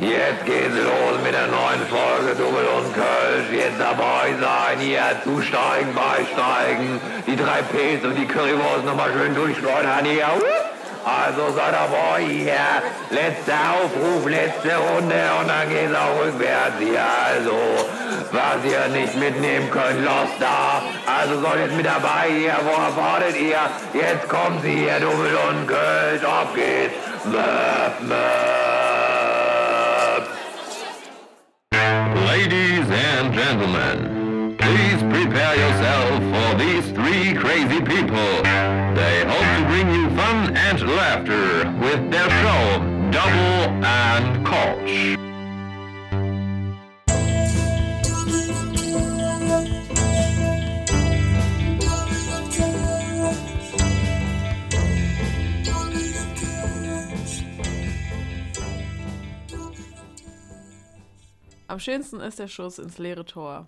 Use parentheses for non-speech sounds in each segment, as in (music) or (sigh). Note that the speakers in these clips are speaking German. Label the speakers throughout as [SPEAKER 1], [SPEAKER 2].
[SPEAKER 1] Jetzt geht's los mit der neuen Folge Double und Kölsch. Jetzt dabei sein, hier zusteigen, beisteigen, die drei Ps und die Currywurst nochmal schön durchschleudern hier. Also seid dabei hier. Letzter Aufruf, letzte Runde und dann geht's auch rückwärts hier. Also, was ihr nicht mitnehmen könnt, lasst da. Also seid jetzt mit dabei hier. Wo erwartet ihr? Jetzt kommt sie hier, Double und Kölsch. Auf geht's. Möp, möp.
[SPEAKER 2] Three crazy people. They hope to bring you fun and laughter with their show, Double and Koch.
[SPEAKER 3] Am schönsten ist der Schuss ins leere Tor.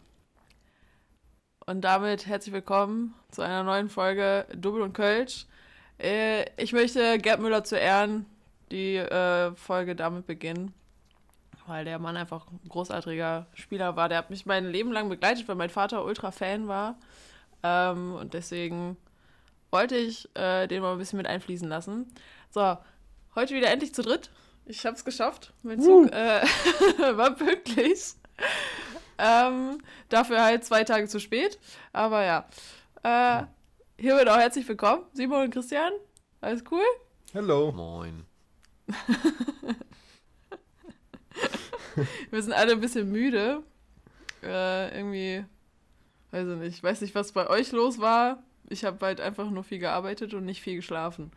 [SPEAKER 3] Und damit herzlich willkommen zu einer neuen Folge Double und Kölsch. Äh, ich möchte Gerd Müller zu Ehren die äh, Folge damit beginnen, weil der Mann einfach ein großartiger Spieler war. Der hat mich mein Leben lang begleitet, weil mein Vater Ultra-Fan war. Ähm, und deswegen wollte ich äh, den mal ein bisschen mit einfließen lassen. So, heute wieder endlich zu dritt. Ich habe es geschafft. Mein Zug äh, (laughs) war pünktlich. Ähm, dafür halt zwei Tage zu spät. Aber ja. Äh, hiermit auch herzlich willkommen. Simon und Christian. Alles cool?
[SPEAKER 4] Hallo.
[SPEAKER 5] Moin. (laughs)
[SPEAKER 3] Wir sind alle ein bisschen müde. Äh, irgendwie, weiß ich nicht. Ich weiß nicht, was bei euch los war. Ich habe halt einfach nur viel gearbeitet und nicht viel geschlafen.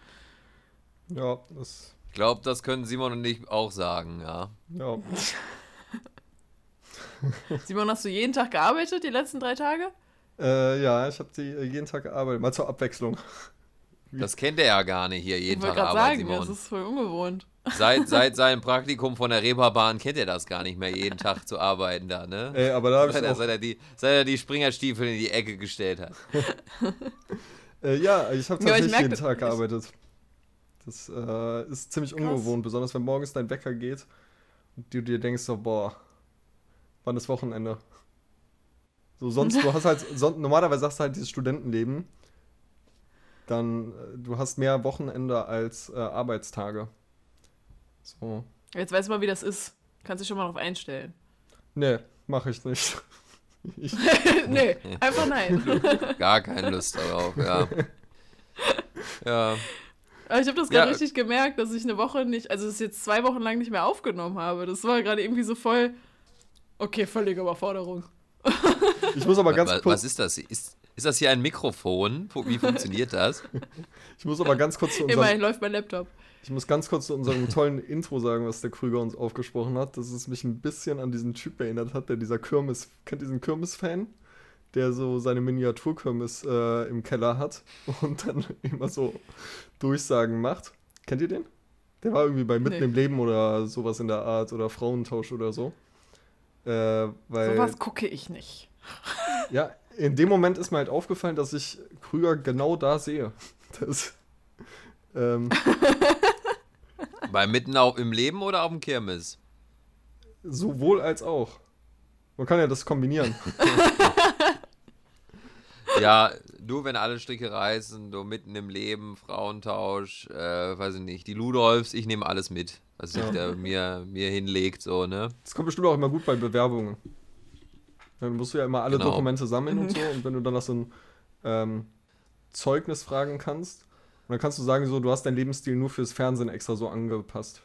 [SPEAKER 4] Ja, das.
[SPEAKER 5] Ich glaube, das können Simon und ich auch sagen, ja.
[SPEAKER 4] Ja. (laughs) (laughs)
[SPEAKER 3] Simon, hast du jeden Tag gearbeitet, die letzten drei Tage?
[SPEAKER 4] Äh, ja, ich habe die äh, jeden Tag gearbeitet. Mal zur Abwechslung. (laughs)
[SPEAKER 5] Das kennt er ja gar nicht hier, jeden
[SPEAKER 3] ich wollte
[SPEAKER 5] Tag
[SPEAKER 3] gerade
[SPEAKER 5] Arbeit,
[SPEAKER 3] sagen, das
[SPEAKER 5] Simon.
[SPEAKER 3] ist voll ungewohnt.
[SPEAKER 5] Seit, (laughs) seit seinem Praktikum von der Reeperbahn kennt er das gar nicht mehr, jeden Tag zu arbeiten da, ne?
[SPEAKER 4] Ey, aber da habe ich
[SPEAKER 5] Seit er, seit, er die, seit er die Springerstiefel in die Ecke gestellt hat.
[SPEAKER 4] äh, ja, ich habe
[SPEAKER 3] Ja,
[SPEAKER 4] tatsächlich
[SPEAKER 3] merk,
[SPEAKER 4] jeden
[SPEAKER 3] das-
[SPEAKER 4] Tag gearbeitet. Das äh, ist ziemlich
[SPEAKER 3] Krass.
[SPEAKER 4] ungewohnt, besonders wenn morgens dein Wecker geht und du dir denkst so, boah, wann ist Wochenende? So, sonst, du hast halt, (laughs) son normalerweise hast du halt dieses Studentenleben, dann, äh, du hast mehr Wochenende als äh, Arbeitstage. So.
[SPEAKER 3] Jetzt weißt du mal, wie das ist. Kannst dich schon mal drauf einstellen.
[SPEAKER 4] Nee, mache ich nicht. (laughs) Ich,
[SPEAKER 3] nee, einfach nein. (laughs)
[SPEAKER 5] Gar keine Lust darauf, ja. Ja,
[SPEAKER 3] Aber ich habe das
[SPEAKER 5] Ja.
[SPEAKER 3] gerade richtig gemerkt, dass ich eine Woche nicht, also es jetzt zwei Wochen lang nicht mehr aufgenommen habe. Das war gerade irgendwie so voll, okay, völlige Überforderung.
[SPEAKER 4] ich muss aber ganz
[SPEAKER 5] wa-
[SPEAKER 4] kurz.
[SPEAKER 5] was ist das? Ist, ist das hier ein Mikrofon? Wie funktioniert das? (laughs)
[SPEAKER 4] Ich muss aber ganz kurz zu
[SPEAKER 3] Immerhin
[SPEAKER 4] unserem,
[SPEAKER 3] läuft mein Laptop.
[SPEAKER 4] ich muss ganz kurz zu unserem tollen Intro sagen, was der Krüger uns aufgesprochen hat, dass es mich ein bisschen an diesen Typ erinnert hat, der dieser Kirmes, kennt diesen Kirmes-Fan? Der so seine Miniaturkirmes äh, im Keller hat und dann (laughs) immer so Durchsagen macht. Kennt ihr den? Der war irgendwie bei Mitten
[SPEAKER 3] Nee.
[SPEAKER 4] im Leben oder sowas in der Art oder Frauentausch oder so. Äh, weil,
[SPEAKER 3] Sowas gucke ich nicht.
[SPEAKER 4] ja, in dem Moment ist mir halt aufgefallen, dass ich Krüger genau da sehe. Das, ähm, (laughs)
[SPEAKER 5] Bei mitten auf, im Leben oder auf dem Kirmes?
[SPEAKER 4] Sowohl als auch. Man kann ja das kombinieren. (laughs)
[SPEAKER 5] Ja, du, wenn alle Stricke reißen, du mitten im Leben, Frauentausch, äh, weiß ich nicht, die Ludolfs, ich nehme alles mit, was sich
[SPEAKER 4] Ja.
[SPEAKER 5] da mir, mir hinlegt, so, ne?
[SPEAKER 4] Das kommt bestimmt auch immer gut bei Bewerbungen. Dann musst du ja immer alle
[SPEAKER 5] Genau.
[SPEAKER 4] Dokumente sammeln und so. (laughs) Und wenn du dann nach so ein ähm, Zeugnis fragen kannst, und dann kannst du sagen, so, du hast deinen Lebensstil nur fürs Fernsehen extra so angepasst.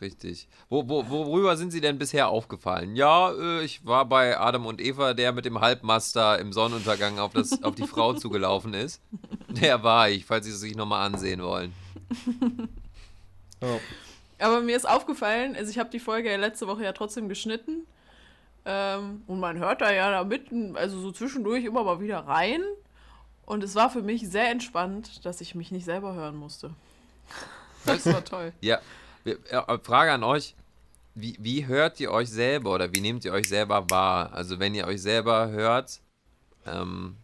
[SPEAKER 5] Richtig. Wo, wo, worüber sind Sie denn bisher aufgefallen? Ja, äh, ich war bei Adam und Eva, der mit dem Halbmaster im Sonnenuntergang auf, das, auf die Frau (laughs) zugelaufen ist. Der war ich, falls Sie es sich nochmal ansehen wollen.
[SPEAKER 4] Ja.
[SPEAKER 3] Aber mir ist aufgefallen, also ich habe die Folge ja letzte Woche ja trotzdem geschnitten. Ähm, und man hört da ja da mitten, also so zwischendurch immer mal wieder rein. Und es war für mich sehr entspannt, dass ich mich nicht selber hören musste. Das war (laughs) toll.
[SPEAKER 5] Ja, äh, Frage an euch. Wie, wie hört ihr euch selber oder wie nehmt ihr euch selber wahr? Also wenn ihr euch selber hört, ähm,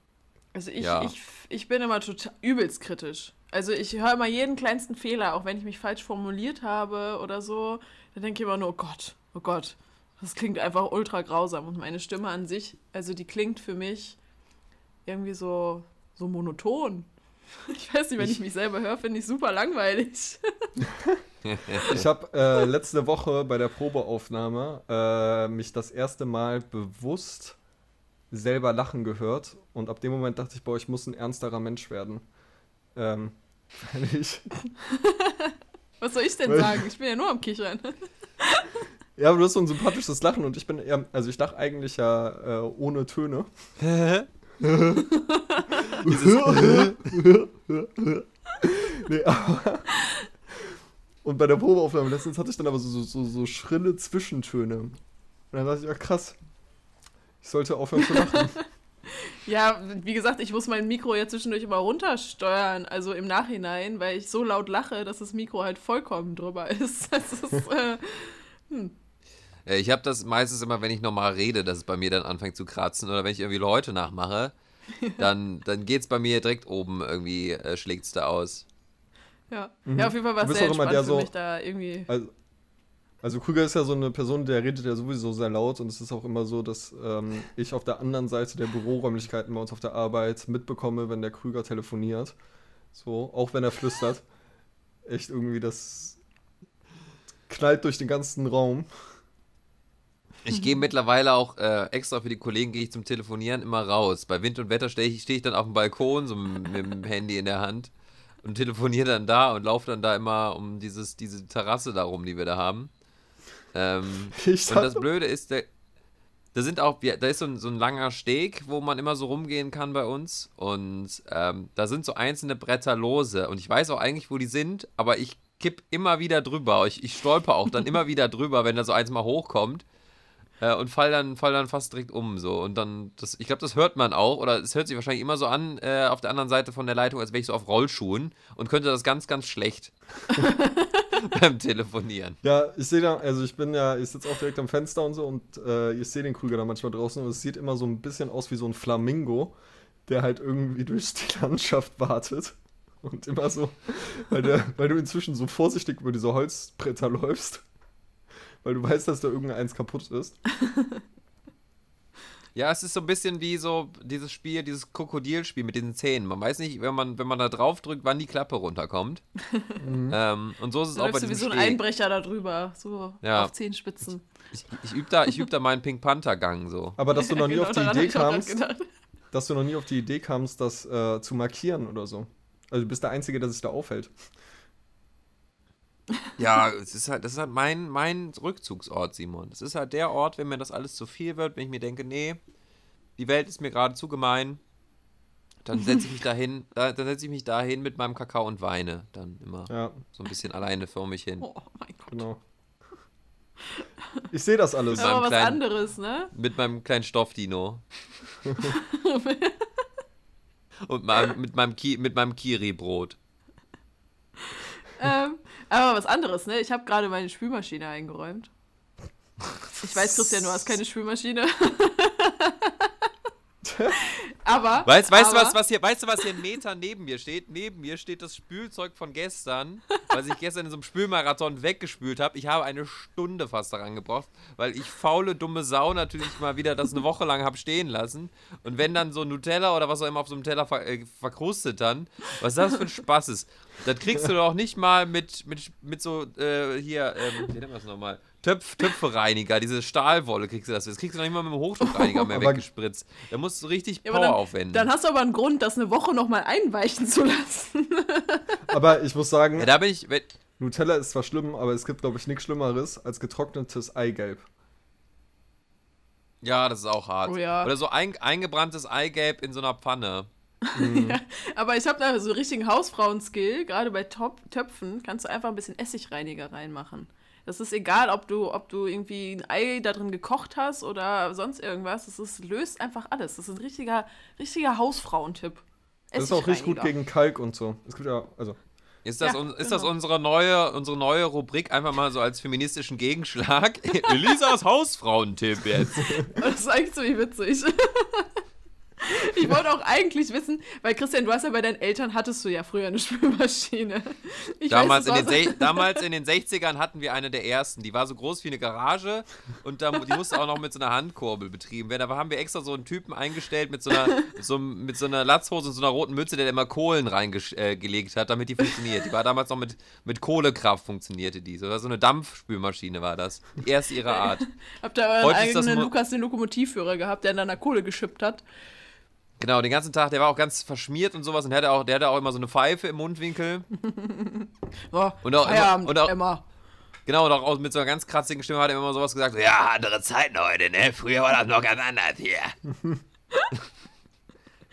[SPEAKER 3] Also ich,
[SPEAKER 5] Ja.
[SPEAKER 3] ich, ich bin immer total übelst kritisch. Also ich höre immer jeden kleinsten Fehler, auch wenn ich mich falsch formuliert habe oder so. Dann denke ich immer nur, oh Gott, oh Gott. Das klingt einfach ultra grausam. Und meine Stimme an sich, also die klingt für mich irgendwie so, so monoton. (laughs) Ich weiß nicht, wenn ich, mich selber höre, finde ich super langweilig. (laughs)
[SPEAKER 4] Ich habe äh, letzte Woche bei der Probeaufnahme äh, mich das erste Mal bewusst selber lachen gehört und ab dem Moment dachte ich, boah, ich muss ein ernsterer Mensch werden. Ähm, weil ich. (laughs)
[SPEAKER 3] Was soll ich denn sagen? Ich bin ja nur am Kichern. (laughs)
[SPEAKER 4] Ja, aber du hast so ein sympathisches Lachen und ich bin eher, also ich lache eigentlich ja äh, ohne Töne. (laughs) nee, aber. Und bei der Probeaufnahme letztens hatte ich dann aber so, so, so, so schrille Zwischentöne. Und dann dachte ich, ja krass, ich sollte aufhören zu lachen.
[SPEAKER 3] Ja, wie gesagt, ich muss mein Mikro ja zwischendurch immer runtersteuern, also im Nachhinein, weil ich so laut lache, dass das Mikro halt vollkommen drüber ist. (laughs) Das ist äh,
[SPEAKER 5] Äh, Ich habe das meistens immer, wenn ich normal rede, dass es bei mir dann anfängt zu kratzen oder wenn ich irgendwie Leute nachmache, (laughs) dann, dann geht es bei mir direkt oben irgendwie, äh, schlägt es da aus.
[SPEAKER 3] ja. ja, auf jeden Fall war
[SPEAKER 4] Du
[SPEAKER 3] es sehr
[SPEAKER 4] auch immer
[SPEAKER 3] entspannt
[SPEAKER 4] der
[SPEAKER 3] für
[SPEAKER 4] so-
[SPEAKER 3] mich da irgendwie.
[SPEAKER 4] Also, also Krüger ist ja so eine Person, der redet ja sowieso sehr laut und es ist auch immer so, dass ähm, ich auf der anderen Seite der Büroräumlichkeiten bei uns auf der Arbeit mitbekomme, wenn der Krüger telefoniert. So, auch wenn er flüstert. Echt irgendwie, das knallt durch den ganzen Raum.
[SPEAKER 5] Ich gehe mittlerweile auch äh, extra für die Kollegen, gehe ich zum Telefonieren immer raus. Bei Wind und Wetter stehe ich, steh ich dann auf dem Balkon, so mit, dem Handy in der Hand und telefoniere dann da und laufe dann da immer um dieses, diese Terrasse da rum, die wir da haben. Ähm, (laughs) und das Blöde ist, der, da sind auch, da ist so ein, so ein langer Steg, wo man immer so rumgehen kann bei uns. Und ähm, da sind so einzelne Bretter lose. Und ich weiß auch eigentlich, wo die sind, aber ich kipp immer wieder drüber. Ich, ich stolper auch dann immer (laughs) wieder drüber, wenn da so eins mal hochkommt. Äh, und fall dann, fall dann fast direkt um. So. Und dann, das, ich glaube, das hört man auch. Oder es hört sich wahrscheinlich immer so an, äh, auf der anderen Seite von der Leitung, als wäre ich so auf Rollschuhen und könnte das ganz, ganz schlecht (laughs) (laughs) beim Telefonieren.
[SPEAKER 4] Ja, ich sehe da, also ich bin ja, ich sitze auch direkt am Fenster und so und äh, ich sehe den Krüger da manchmal draußen und es sieht immer so ein bisschen aus wie so ein Flamingo, der halt irgendwie durch die Landschaft wartet. Und immer so, weil, der, weil du inzwischen so vorsichtig über diese Holzbretter läufst, weil du weißt, dass da irgendeins kaputt ist. (laughs)
[SPEAKER 5] Ja, es ist so ein bisschen wie so dieses Spiel, dieses Krokodilspiel mit den Zähnen. Man weiß nicht, wenn man, wenn man da drauf drückt, wann die Klappe runterkommt. (laughs) ähm, und so ist es
[SPEAKER 3] Da
[SPEAKER 5] auch bei
[SPEAKER 3] läufst du wie
[SPEAKER 5] diesem
[SPEAKER 3] so ein
[SPEAKER 5] Steg.
[SPEAKER 3] Einbrecher da drüber, so
[SPEAKER 5] Ja.
[SPEAKER 3] auf Zehenspitzen.
[SPEAKER 5] Ich, ich übe da, ich üb da meinen Pink Panther Gang so.
[SPEAKER 4] Aber dass du noch nie
[SPEAKER 3] Genau,
[SPEAKER 4] auf die Idee
[SPEAKER 3] ich
[SPEAKER 4] kamst, dass du noch nie auf die Idee kamst, das äh, zu markieren oder so. Also du bist der Einzige, der sich da aufhält.
[SPEAKER 5] Ja, es ist halt, das ist halt mein, mein Rückzugsort, Simon. Das ist halt der Ort, wenn mir das alles zu viel wird, wenn ich mir denke, nee, die Welt ist mir gerade zu gemein. Dann setze ich mich (laughs) dahin, da, dann setze ich mich dahin mit meinem Kakao und weine dann immer
[SPEAKER 4] Ja,
[SPEAKER 5] so ein bisschen alleine vor mich hin.
[SPEAKER 3] Oh mein Gott.
[SPEAKER 4] genau. Ich sehe das alles.
[SPEAKER 5] Ja.
[SPEAKER 3] Aber was
[SPEAKER 5] kleinen-
[SPEAKER 3] anderes, ne?
[SPEAKER 5] Mit meinem kleinen Stoffdino. (laughs) Und meinem, mit meinem, Ki mit meinem Kiri-Brot.
[SPEAKER 3] ähm, aber was anderes, ne? Ich habe gerade meine Spülmaschine eingeräumt. Ich weiß, Christian, du hast keine Spülmaschine. (laughs) aber.
[SPEAKER 5] Weißt, weißt, du,
[SPEAKER 3] aber,
[SPEAKER 5] was, was hier, weißt du, was hier einen Meter neben mir steht? Neben mir steht das Spülzeug von gestern, was ich gestern in so einem Spülmarathon weggespült habe. Ich habe eine Stunde fast daran gebraucht, weil ich faule, dumme Sau natürlich mal wieder das eine Woche lang habe stehen lassen. Und wenn dann so Nutella oder was auch immer auf so einem Teller ver äh, verkrustet dann, was das für ein Spaß ist. Das kriegst du doch nicht mal mit, mit, mit so, äh, hier, ähm, wie nennt man das nochmal? Töpf, Töpfereiniger, diese Stahlwolle kriegst du das. Das kriegst du noch nicht mal mit dem Hochdruckreiniger (laughs) mehr
[SPEAKER 4] Aber-
[SPEAKER 5] weggespritzt. Da musst du richtig
[SPEAKER 3] Ja,
[SPEAKER 5] Power
[SPEAKER 3] dann,
[SPEAKER 5] aufwenden.
[SPEAKER 3] dann hast du aber einen Grund, das eine Woche nochmal einweichen zu lassen. (laughs)
[SPEAKER 4] Aber ich muss sagen,
[SPEAKER 5] Ja, da bin ich. wenn-
[SPEAKER 4] Nutella ist zwar schlimm, aber es gibt, glaube ich, nichts Schlimmeres als getrocknetes Eigelb.
[SPEAKER 5] Ja, das ist auch hart.
[SPEAKER 3] Oh ja.
[SPEAKER 5] Oder so ein, eingebranntes Eigelb in so einer Pfanne. (laughs)
[SPEAKER 3] Aber ich habe da so richtigen Hausfrauen-Skill. Gerade bei Top Töpfen kannst du einfach ein bisschen Essigreiniger reinmachen. Das ist egal, ob du, ob du irgendwie ein Ei da drin gekocht hast oder sonst irgendwas. Das ist, löst einfach alles. Das ist ein richtiger, richtiger Hausfrauentipp.
[SPEAKER 4] Das ist auch richtig gut gegen Kalk und so. Es gibt ja, also.
[SPEAKER 5] Ist das,
[SPEAKER 3] Ja,
[SPEAKER 5] un, ist das
[SPEAKER 3] genau.
[SPEAKER 5] unsere, neue, unsere neue Rubrik einfach mal so als feministischen Gegenschlag? (laughs) Elisas Hausfrauentipp jetzt.
[SPEAKER 3] Das ist eigentlich ziemlich witzig. (laughs) (laughs) Ich wollte auch eigentlich wissen, weil Christian, du hast ja bei deinen Eltern hattest du ja früher eine (laughs) Spülmaschine. Ich
[SPEAKER 5] Damals,
[SPEAKER 3] weiß,
[SPEAKER 5] in den damals in den (laughs) 60ern hatten wir eine der ersten. Die war so groß wie eine Garage und da, die musste auch noch mit so einer Handkurbel betrieben werden. Da haben wir extra so einen Typen eingestellt mit so einer, so, mit so einer Latzhose und so einer roten Mütze, der immer Kohlen reingelegt äh, hat, damit die funktioniert. Die war damals noch mit, mit Kohlekraft funktionierte die. So, so eine Dampfspülmaschine war das. Die erste ihrer Art.
[SPEAKER 3] Habt ihr euren
[SPEAKER 5] Heute
[SPEAKER 3] eigenen Lukas den Lokomotivführer gehabt, der in deiner Kohle geschippt hat?
[SPEAKER 5] Genau, den ganzen Tag, der war auch ganz verschmiert und sowas und der hatte auch, der hatte auch immer so eine Pfeife im Mundwinkel. (laughs)
[SPEAKER 3] Oh,
[SPEAKER 5] Und auch immer- und auch-
[SPEAKER 3] Emma.
[SPEAKER 5] Genau, und auch mit so einer ganz kratzigen Stimme hat er immer sowas gesagt, ja, andere Zeiten heute, ne? Früher war das noch ganz anders hier. (laughs)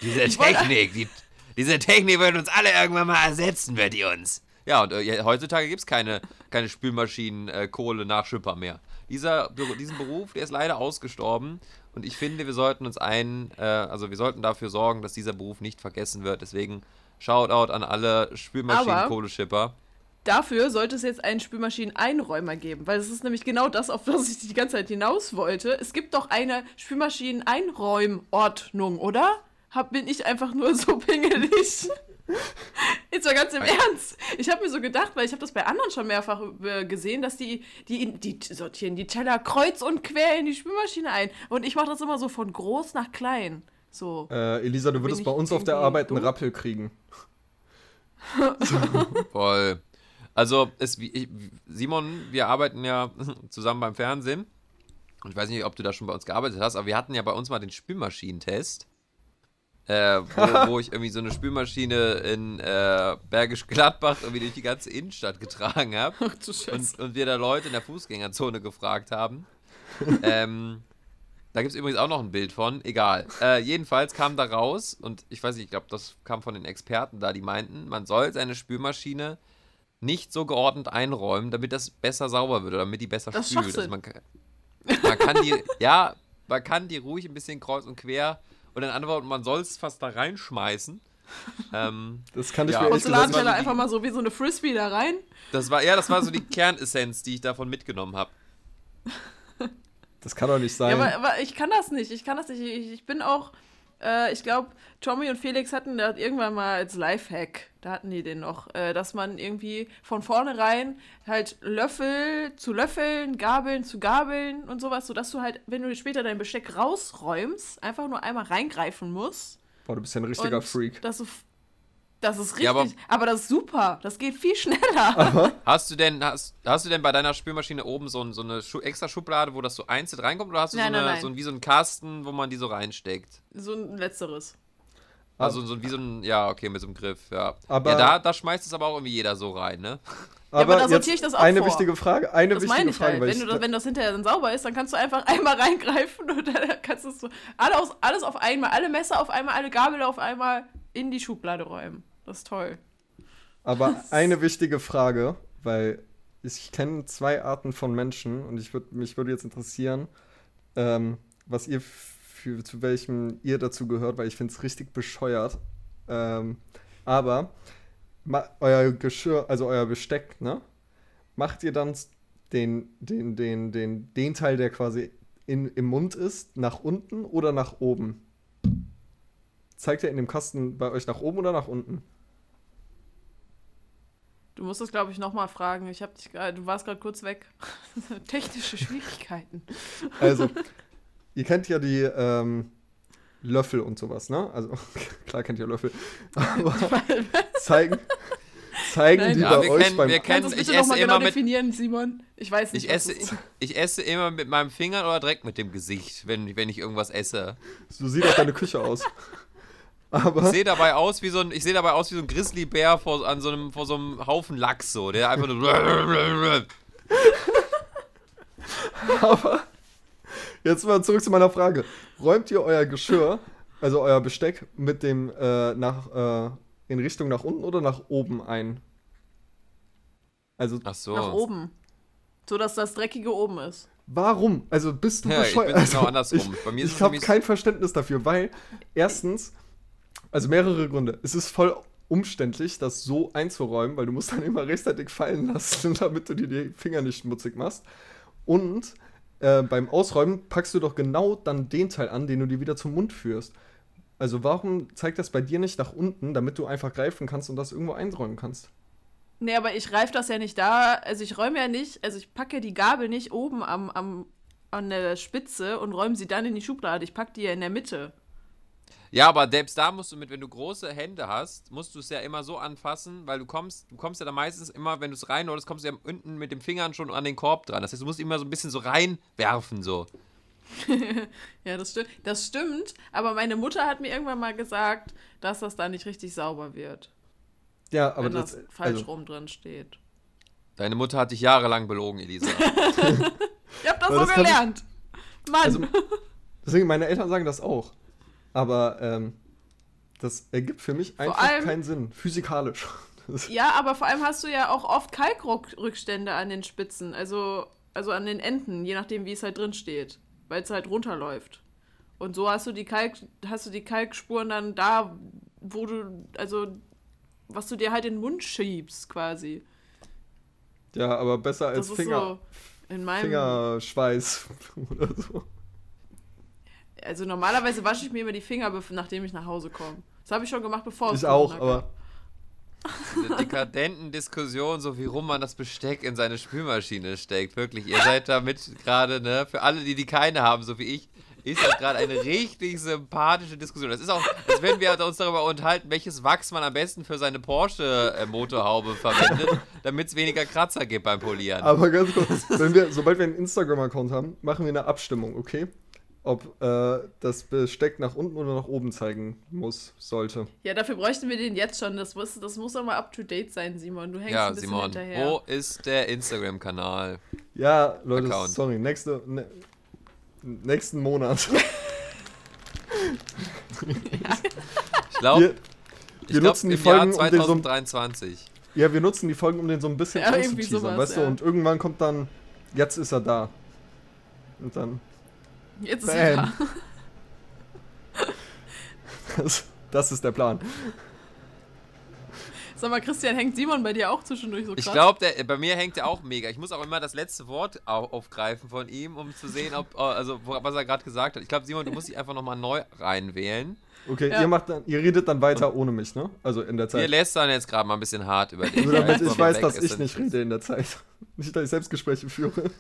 [SPEAKER 5] diese Technik, die, diese Technik wird uns alle irgendwann mal ersetzen, wird die uns. Ja, und äh, heutzutage gibt es keine, keine Spülmaschinen, äh, Kohle nach Schipper mehr. Dieser, diesen Beruf, der ist leider ausgestorben. Und ich finde, wir sollten uns ein, äh, also wir sollten dafür sorgen, dass dieser Beruf nicht vergessen wird. Deswegen Shoutout an alle Spülmaschinen-Kohleschipper.
[SPEAKER 3] Dafür sollte es jetzt einen Spülmaschinen-Einräumer geben, weil es ist nämlich genau das, auf das ich die ganze Zeit hinaus wollte. Es gibt doch eine Spülmaschinen-Einräumordnung, oder? Hab, bin ich einfach nur so (laughs) pingelig? Jetzt mal ganz im Ernst. Ich habe mir so gedacht, weil ich habe das bei anderen schon mehrfach äh, gesehen, dass die, die, die sortieren die Teller kreuz und quer in die Spülmaschine ein. Und ich mache das immer so von groß nach klein. So.
[SPEAKER 4] Äh, Elisa, du würdest bei uns auf der Arbeit einen
[SPEAKER 3] dumm?
[SPEAKER 4] Rappel kriegen. (laughs)
[SPEAKER 5] Voll. Also, es, ich, Simon, wir arbeiten ja (laughs) zusammen beim Fernsehen. Und ich weiß nicht, ob du da schon bei uns gearbeitet hast, aber wir hatten ja bei uns mal den Spülmaschinentest. Äh, wo, (laughs) wo ich irgendwie so eine Spülmaschine in äh, Bergisch Gladbach irgendwie durch die ganze Innenstadt getragen habe. Und, und wir da Leute in der Fußgängerzone gefragt haben. ähm, da gibt es übrigens auch noch ein Bild von. Egal. Äh, jedenfalls kam da raus, und ich weiß nicht, ich glaube, das kam von den Experten da, die meinten, man soll seine Spülmaschine nicht so geordnet einräumen, damit das besser sauber wird oder damit die besser
[SPEAKER 3] Das
[SPEAKER 5] spült. Also man, man kann die, ja, man kann die ruhig ein bisschen kreuz und quer und dann antworten, man soll es fast da reinschmeißen. (laughs) ähm,
[SPEAKER 4] Das kann ich
[SPEAKER 5] Ja.
[SPEAKER 4] mir
[SPEAKER 3] Porzellanteller
[SPEAKER 5] mal so die-
[SPEAKER 3] einfach mal so wie so eine Frisbee da rein.
[SPEAKER 5] das war, ja, das war so die (laughs) Kernessenz, die ich davon mitgenommen habe.
[SPEAKER 4] Das kann doch nicht
[SPEAKER 3] Ja,
[SPEAKER 4] sein.
[SPEAKER 3] aber, aber ich kann das nicht. Ich kann das nicht. Ich, ich bin auch, äh, ich glaube, Tommy und Felix hatten das irgendwann mal als Lifehack, da hatten die den noch, äh, dass man irgendwie von vornherein halt Löffel zu Löffeln, Gabeln zu Gabeln und sowas, sodass du halt, wenn du später dein Besteck rausräumst, einfach nur einmal reingreifen musst.
[SPEAKER 4] Boah, du bist ja ein richtiger
[SPEAKER 3] und
[SPEAKER 4] Freak.
[SPEAKER 3] Dass du, das ist richtig,
[SPEAKER 5] Ja, aber-
[SPEAKER 3] aber, das ist super. Das geht viel schneller.
[SPEAKER 5] Hast du denn, hast, hast du denn bei deiner Spülmaschine oben so, ein, so eine Schu extra Schublade, wo das so einzeln reinkommt, oder hast du
[SPEAKER 3] Nein,
[SPEAKER 5] so, eine,
[SPEAKER 3] nein, nein.
[SPEAKER 5] so ein, wie so einen Kasten, wo man die so reinsteckt?
[SPEAKER 3] So ein letzteres.
[SPEAKER 5] Also so wie so ein, ja, okay, mit so einem Griff, ja.
[SPEAKER 4] Aber-
[SPEAKER 5] ja, da, da schmeißt es aber auch irgendwie jeder so rein, ne?
[SPEAKER 3] aber da
[SPEAKER 4] jetzt
[SPEAKER 3] sortiere ich das auch
[SPEAKER 4] eine
[SPEAKER 3] vor.
[SPEAKER 4] wichtige Frage, eine
[SPEAKER 3] Das
[SPEAKER 4] wichtige
[SPEAKER 3] meine ich
[SPEAKER 4] Frage,
[SPEAKER 3] halt.
[SPEAKER 4] weil
[SPEAKER 3] Wenn,
[SPEAKER 4] ich,
[SPEAKER 3] du das, wenn das hinterher dann sauber ist, dann kannst du einfach (laughs) einmal reingreifen und dann kannst du so alle aus, alles auf einmal, alle Messer auf einmal, alle Gabel auf einmal in die Schublade räumen. Das ist toll.
[SPEAKER 4] aber eine wichtige Frage, weil ich kenne zwei Arten von Menschen und ich würd, mich würde jetzt interessieren, ähm, was ihr für, zu welchem ihr dazu gehört, weil ich finde es richtig bescheuert. Ähm, aber euer Geschirr, also euer Besteck, ne? Macht ihr dann den, den, den, den, den Teil, der quasi in, im Mund ist, nach unten oder nach oben? Zeigt er in dem Kasten bei euch nach oben oder nach unten?
[SPEAKER 3] Du musst das, glaube ich, nochmal fragen. Ich hab dich, du warst gerade kurz weg. (laughs) Technische Schwierigkeiten.
[SPEAKER 4] Also, (laughs) ihr kennt ja die ähm, Löffel und sowas, ne? Also, (laughs) klar kennt ihr Löffel. Aber zeigen, zeigen
[SPEAKER 3] Nein.
[SPEAKER 4] die bei
[SPEAKER 5] wir
[SPEAKER 4] euch
[SPEAKER 5] kennen-
[SPEAKER 4] beim.
[SPEAKER 5] wir kennen-
[SPEAKER 3] Kannst du es
[SPEAKER 5] ich
[SPEAKER 3] bitte nochmal
[SPEAKER 5] esse
[SPEAKER 3] genau
[SPEAKER 5] immer mit-
[SPEAKER 3] definieren, Simon? Ich weiß nicht,
[SPEAKER 5] Ich
[SPEAKER 3] was
[SPEAKER 5] esse,
[SPEAKER 3] das ist.
[SPEAKER 5] ich esse immer mit meinem Finger oder direkt mit dem Gesicht, wenn, wenn ich irgendwas esse.
[SPEAKER 4] So sieht auch deine Küche aus.
[SPEAKER 5] Ich
[SPEAKER 4] Aber,
[SPEAKER 5] sehe dabei aus wie so ein, ich sehe dabei aus wie so ein Grizzlybär vor, an so einem, vor so einem Haufen Lachs so, der einfach nur. (laughs)
[SPEAKER 4] aber jetzt mal zurück zu meiner Frage. Räumt ihr euer Geschirr, also euer Besteck, mit dem äh, nach, äh, in Richtung nach unten oder nach oben ein? Also,
[SPEAKER 5] Ach so.
[SPEAKER 3] Nach oben. So, dass das Dreckige oben ist.
[SPEAKER 4] Warum? Also bist du
[SPEAKER 5] Ja, ich
[SPEAKER 4] bescheuert?
[SPEAKER 5] bin genau
[SPEAKER 4] also,
[SPEAKER 5] andersrum.
[SPEAKER 4] Ich,
[SPEAKER 5] Bei mir ist
[SPEAKER 4] ich habe kein Verständnis dafür, weil erstens, also mehrere Gründe. Es ist voll umständlich, das so einzuräumen, weil du musst dann immer rechtzeitig fallen lassen, (laughs) damit du dir die Finger nicht schmutzig machst. Und äh, beim Ausräumen packst du doch genau dann den Teil an, den du dir wieder zum Mund führst. Also warum zeigt das bei dir nicht nach unten, damit du einfach greifen kannst und das irgendwo einräumen kannst?
[SPEAKER 3] Nee, aber ich reife das ja nicht da. Also ich räume ja nicht, also ich packe die Gabel nicht oben am, am, an der Spitze und räume sie dann in die Schublade. Ich packe die ja in der Mitte.
[SPEAKER 5] Ja, aber selbst da musst du mit, wenn du große Hände hast, musst du es ja immer so anfassen, weil du kommst, du kommst ja dann meistens immer, wenn du es reinholst, kommst du ja unten mit den Fingern schon an den Korb dran. Das heißt, du musst immer so ein bisschen so reinwerfen, so. (laughs)
[SPEAKER 3] Ja, das stimmt. Das stimmt, aber meine Mutter hat mir irgendwann mal gesagt, dass das da nicht richtig sauber wird,
[SPEAKER 4] Ja, aber
[SPEAKER 3] wenn
[SPEAKER 4] das,
[SPEAKER 3] das, falsch
[SPEAKER 4] also,
[SPEAKER 3] rum drin steht.
[SPEAKER 5] Deine Mutter hat dich jahrelang belogen, Elisa. (laughs)
[SPEAKER 3] Ich hab das
[SPEAKER 4] Aber
[SPEAKER 3] so
[SPEAKER 4] das
[SPEAKER 3] gelernt. Mann.
[SPEAKER 4] Also, deswegen, meine Eltern sagen das auch. Aber ähm, das ergibt für mich einfach
[SPEAKER 3] allem-
[SPEAKER 4] keinen Sinn. Physikalisch. (laughs)
[SPEAKER 3] Ja, aber vor allem hast du ja auch oft Kalkrückstände an den Spitzen, also, also an den Enden, je nachdem, wie es halt drin steht, weil es halt runterläuft. Und so hast du die Kalk, hast du die Kalkspuren dann da, wo du, also was du dir halt in den Mund schiebst, quasi.
[SPEAKER 4] ja, aber besser als
[SPEAKER 3] Das ist
[SPEAKER 4] Finger,
[SPEAKER 3] so in meinem.
[SPEAKER 4] Fingerschweiß (laughs) oder so.
[SPEAKER 3] Also normalerweise wasche ich mir immer die Finger, nachdem ich nach Hause komme. Das habe ich schon gemacht, bevor es
[SPEAKER 4] Ich auch, aber.
[SPEAKER 5] Diese dekadenten Diskussionen, so wie rum man das Besteck in seine Spülmaschine steckt. Wirklich, ihr seid damit gerade, ne, für alle, die die keine haben, so wie ich, ist das gerade eine richtig sympathische Diskussion. Das ist auch, als wenn wir uns darüber unterhalten, welches Wachs man am besten für seine Porsche-Motorhaube verwendet, damit es weniger Kratzer gibt beim Polieren.
[SPEAKER 4] Aber ganz kurz, wenn wir, sobald wir einen Instagram-Account haben, machen wir eine Abstimmung, okay? Ob äh, das Besteck nach unten oder nach oben zeigen muss, sollte.
[SPEAKER 3] Ja, dafür bräuchten wir den jetzt schon. Das muss, das muss doch mal up to date sein, Simon. Du hängst
[SPEAKER 5] ja,
[SPEAKER 3] ein bisschen
[SPEAKER 5] Simon,
[SPEAKER 3] hinterher.
[SPEAKER 5] wo ist der Instagram-Kanal?
[SPEAKER 4] Ja, Leute,
[SPEAKER 5] Account.
[SPEAKER 4] sorry, nächste, ne, nächsten Monat. (laughs)
[SPEAKER 5] Ich glaube,
[SPEAKER 4] Wir,
[SPEAKER 5] ich
[SPEAKER 4] wir
[SPEAKER 5] glaub,
[SPEAKER 4] nutzen die
[SPEAKER 5] im Jahr
[SPEAKER 4] Folgen, um den so,
[SPEAKER 5] 2023.
[SPEAKER 4] ja, wir nutzen die Folgen, um den so ein bisschen
[SPEAKER 3] Ja, sowas,
[SPEAKER 4] weißt du?
[SPEAKER 3] ja.
[SPEAKER 4] Und irgendwann kommt dann, jetzt ist er da. Und dann,
[SPEAKER 3] Jetzt ist er
[SPEAKER 4] bam.
[SPEAKER 3] da. (laughs)
[SPEAKER 4] Das, das ist der Plan.
[SPEAKER 3] Sag mal, Christian, hängt Simon bei dir auch zwischendurch so krass?
[SPEAKER 5] Ich glaube, bei mir hängt er auch mega. Ich muss auch immer das letzte Wort au aufgreifen von ihm, um zu sehen, ob, äh, also, was er gerade gesagt hat. Ich glaube, Simon, du musst dich einfach nochmal neu reinwählen.
[SPEAKER 4] Okay,
[SPEAKER 3] Ja.
[SPEAKER 4] ihr macht dann, ihr redet dann weiter ohne mich, ne? Also in der
[SPEAKER 5] Wir
[SPEAKER 4] Zeit.
[SPEAKER 5] lästern jetzt gerade mal ein bisschen hart über dich.
[SPEAKER 4] Nur damit ich weiß, dass ich
[SPEAKER 5] und-
[SPEAKER 4] nicht rede in der Zeit. (laughs) Nicht, dass ich Selbstgespräche führe.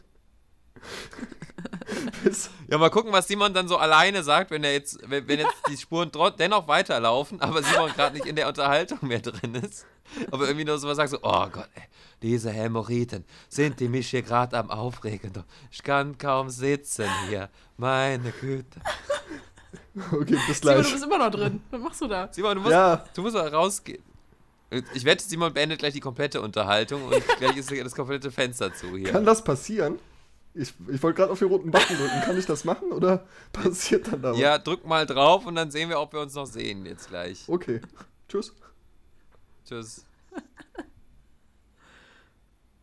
[SPEAKER 4] Bis,
[SPEAKER 5] Ja, mal gucken, was Simon dann so alleine sagt, wenn er jetzt, wenn, wenn jetzt die Spuren dennoch weiterlaufen, aber Simon gerade nicht in der Unterhaltung mehr drin ist. Aber irgendwie nur sowas sagt so, oh Gott, ey, diese Hämorrhoiden, sind die mich hier gerade am Aufregen. Ich kann kaum sitzen hier. Meine Güte.
[SPEAKER 4] okay, bis
[SPEAKER 3] Simon, du
[SPEAKER 4] gleich.
[SPEAKER 3] bist immer noch drin. Was machst du da?
[SPEAKER 5] Simon, du musst,
[SPEAKER 4] Ja,
[SPEAKER 5] du musst mal rausgehen. Ich wette, Simon beendet gleich die komplette Unterhaltung und gleich ist das komplette Fenster zu hier.
[SPEAKER 4] kann das passieren? Ich, ich wollte gerade auf den roten Button drücken. Kann ich das machen oder (laughs) passiert dann da was?
[SPEAKER 5] Ja, drück mal drauf und dann sehen wir, ob wir uns noch sehen jetzt gleich.
[SPEAKER 4] Okay. Tschüss.
[SPEAKER 5] Tschüss.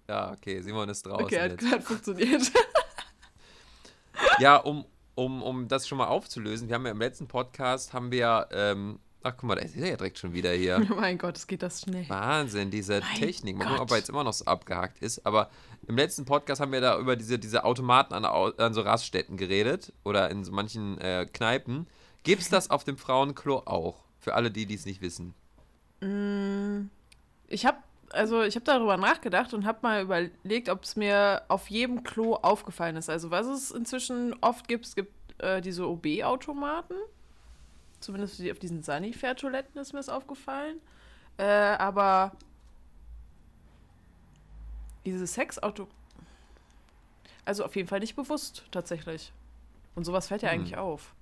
[SPEAKER 5] Ja, okay, Simon ist draußen
[SPEAKER 3] Okay, hat,
[SPEAKER 5] jetzt.
[SPEAKER 3] hat funktioniert.
[SPEAKER 5] Ja, um, um, um das schon mal aufzulösen, wir haben ja im letzten Podcast, haben wir, ähm, ach guck mal, da ist er ja direkt schon wieder hier.
[SPEAKER 3] oh (laughs) mein Gott, es geht das schnell.
[SPEAKER 5] Wahnsinn, diese
[SPEAKER 3] Mein
[SPEAKER 5] Technik. Mal gucken, ob er jetzt immer noch so abgehakt ist. Aber im letzten Podcast haben wir da über diese, diese Automaten an, an so Raststätten geredet oder in so manchen äh, Kneipen. Gibt es das auf dem Frauenklo auch? Für alle, die dies nicht wissen.
[SPEAKER 3] Ich habe also ich habe darüber nachgedacht und habe mal überlegt, ob es mir auf jedem Klo aufgefallen ist. Also was es inzwischen oft gibt, es gibt äh, diese OB-Automaten. Zumindest die- auf diesen Sanifair-Toiletten ist mir das aufgefallen. Äh, aber diese Sexauto... Also auf jeden Fall nicht bewusst, tatsächlich. Und sowas fällt ja
[SPEAKER 5] Hm.
[SPEAKER 3] eigentlich auf.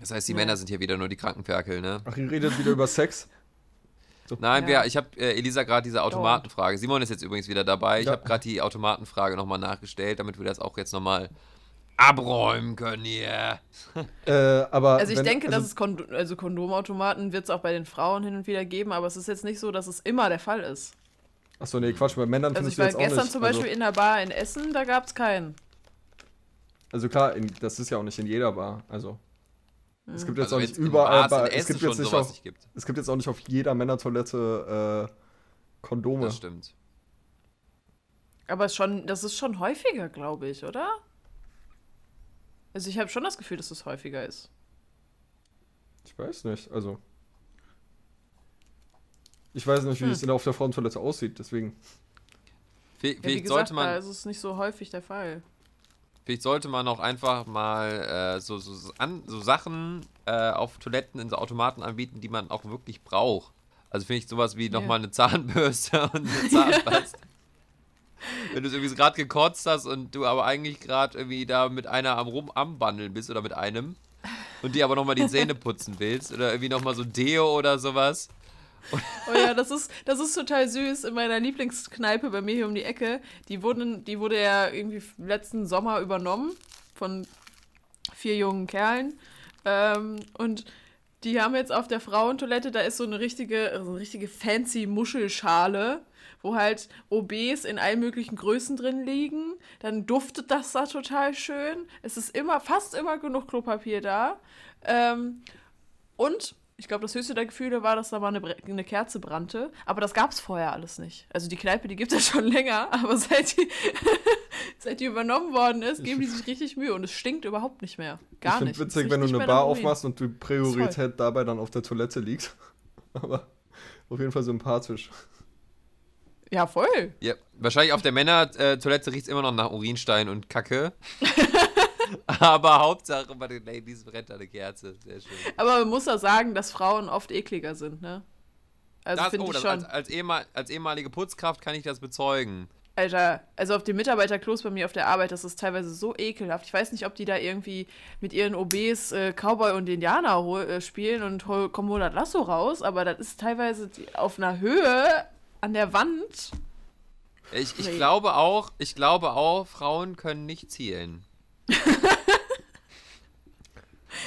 [SPEAKER 5] Das heißt, die
[SPEAKER 3] Ja.
[SPEAKER 5] Männer sind hier wieder nur die Krankenferkel, ne?
[SPEAKER 4] Ach, ihr redet wieder über Sex? (laughs)
[SPEAKER 5] Nein,
[SPEAKER 3] Ja.
[SPEAKER 5] wir, ich habe äh, Elisa gerade diese Automatenfrage. Simon ist jetzt übrigens wieder dabei. Ich
[SPEAKER 4] Ja.
[SPEAKER 5] habe gerade die Automatenfrage nochmal nachgestellt, damit wir das auch jetzt nochmal abräumen können hier.
[SPEAKER 4] Äh, aber
[SPEAKER 3] Also ich
[SPEAKER 4] wenn-
[SPEAKER 3] denke,
[SPEAKER 4] also,
[SPEAKER 3] dass es Kond also Kondomautomaten wird es auch bei den Frauen hin und wieder geben, aber es ist jetzt nicht so, dass es immer der Fall ist.
[SPEAKER 4] Achso, nee, Quatsch, bei Männern
[SPEAKER 3] Also
[SPEAKER 4] finde
[SPEAKER 3] ich
[SPEAKER 4] ich
[SPEAKER 3] war
[SPEAKER 4] jetzt auch
[SPEAKER 3] gestern
[SPEAKER 4] nicht.
[SPEAKER 3] zum Beispiel in der Bar in Essen, da gab es keinen.
[SPEAKER 4] also, also klar, in, das ist ja auch nicht in jeder Bar. Also es gibt jetzt
[SPEAKER 5] Also
[SPEAKER 4] auch nicht überall, Bar, es gibt jetzt nicht auf,
[SPEAKER 5] nicht gibt.
[SPEAKER 4] es gibt jetzt auch nicht auf jeder Männertoilette äh, Kondome.
[SPEAKER 5] Das stimmt.
[SPEAKER 3] Aber schon, das ist schon häufiger, glaube ich, oder? Also ich habe schon das Gefühl, dass es häufiger ist.
[SPEAKER 4] Ich weiß nicht, also. Ich weiß nicht, wie
[SPEAKER 3] Hm.
[SPEAKER 4] es denn auf der Frauentoilette aussieht, deswegen.
[SPEAKER 5] Vi-
[SPEAKER 3] Ja, wie
[SPEAKER 5] Vielleicht,
[SPEAKER 3] gesagt,
[SPEAKER 5] sollte
[SPEAKER 3] da
[SPEAKER 5] man,
[SPEAKER 3] ist es nicht so häufig der Fall.
[SPEAKER 5] vielleicht sollte man auch einfach mal äh, so, so, so, an, so Sachen äh, auf Toiletten in so Automaten anbieten, die man auch wirklich braucht. Also finde ich sowas wie
[SPEAKER 3] Ja.
[SPEAKER 5] nochmal eine Zahnbürste (laughs) und eine (laughs) Zahnpasta. Wenn du irgendwie gerade gekotzt hast und du aber eigentlich gerade irgendwie da mit einer am Rum am Bandeln bist oder mit einem und dir aber nochmal die Zähne putzen willst oder irgendwie nochmal so Deo oder sowas.
[SPEAKER 3] Oh ja, das ist, das ist total süß. In meiner Lieblingskneipe bei mir hier um die Ecke, die, wurden, die wurde ja irgendwie letzten Sommer übernommen von vier jungen Kerlen. Ähm, und die haben jetzt auf der Frauentoilette, da ist so eine richtige, so eine richtige fancy Muschelschale, wo halt OBs in allen möglichen Größen drin liegen. Dann duftet das da total schön. Es ist immer, fast immer genug Klopapier da. Ähm, und ich glaube, das höchste der Gefühle war, dass da mal eine, eine Kerze brannte. Aber das gab es vorher alles nicht. Also die Kneipe, die gibt es schon (laughs) länger, aber seit die, (laughs) seit die übernommen worden ist, geben die sich richtig Mühe und es stinkt überhaupt nicht mehr. Gar
[SPEAKER 4] ich
[SPEAKER 3] nicht.
[SPEAKER 4] finde
[SPEAKER 3] Es
[SPEAKER 4] witzig, wenn du eine Bar aufmachst und die Priorität dabei dann auf der Toilette liegt. (laughs) Aber auf jeden Fall sympathisch.
[SPEAKER 3] Ja, voll.
[SPEAKER 5] Ja, wahrscheinlich auf der Männer-Toilette riecht es immer noch nach Urinstein und Kacke. Aber Hauptsache bei den Ladies brennt eine Kerze. Sehr schön.
[SPEAKER 3] Aber man muss ja sagen, dass Frauen oft ekliger sind, ne? Also
[SPEAKER 5] Das, oh,
[SPEAKER 3] ich
[SPEAKER 5] das,
[SPEAKER 3] schon.
[SPEAKER 5] als, als, ehemal, als ehemalige Putzkraft kann ich das bezeugen.
[SPEAKER 3] Alter, also auf den Mitarbeiterklos bei mir auf der Arbeit, das ist teilweise so ekelhaft. Ich weiß nicht, ob die da irgendwie mit ihren OBs äh, Cowboy und Indianer äh, spielen und hol, kommen 100 Lasso raus, aber das ist teilweise auf einer Höhe an der Wand.
[SPEAKER 5] Ich, ich
[SPEAKER 3] Nee.
[SPEAKER 5] glaube auch, ich glaube auch, Frauen können nicht zielen.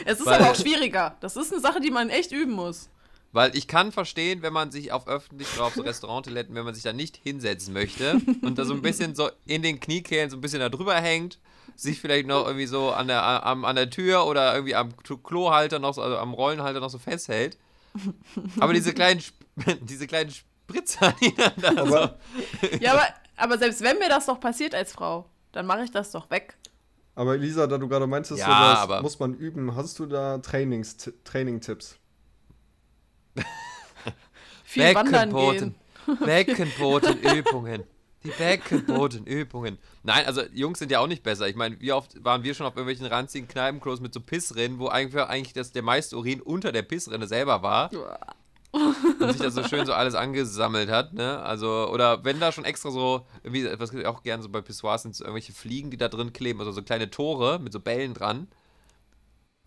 [SPEAKER 3] Es ist
[SPEAKER 5] Weil-
[SPEAKER 3] aber auch schwieriger. Das ist eine Sache, die man echt üben muss.
[SPEAKER 5] Weil ich kann verstehen, wenn man sich auf öffentlich oder auf so Restauranttoiletten, wenn man sich da nicht hinsetzen möchte und da so ein bisschen so in den Kniekehlen so ein bisschen da drüber hängt, sich vielleicht noch irgendwie so an der, am, an der Tür oder irgendwie am Klohalter noch so, also am Rollenhalter noch so festhält. Aber diese kleinen, (laughs) diese kleinen Spritzer, die dann da so.
[SPEAKER 4] Aber,
[SPEAKER 3] Ja, aber, aber selbst wenn mir das doch passiert als Frau, dann mache ich das doch weg.
[SPEAKER 4] Aber Elisa, da du gerade meintest,
[SPEAKER 5] Ja,
[SPEAKER 4] so, muss man üben, hast du da Trainings, Training-Tipps? (laughs)
[SPEAKER 3] Viel wandern
[SPEAKER 5] Beckenboden. (laughs) (laughs) Beckenbodenübungen. Die Beckenbodenübungen. Nein, also Jungs sind ja auch nicht besser. Ich meine, wie oft waren wir schon auf irgendwelchen ranzigen Kneipenklos mit so Pissrinnen, wo eigentlich, eigentlich das, der meiste Urin unter der Pissrinne selber war und sich das so schön so alles angesammelt hat, ne? Also, oder wenn da schon extra so, irgendwie, was ich auch gerne so bei Pissoirs sind, so irgendwelche Fliegen, die da drin kleben, also so kleine Tore mit so Bällen dran.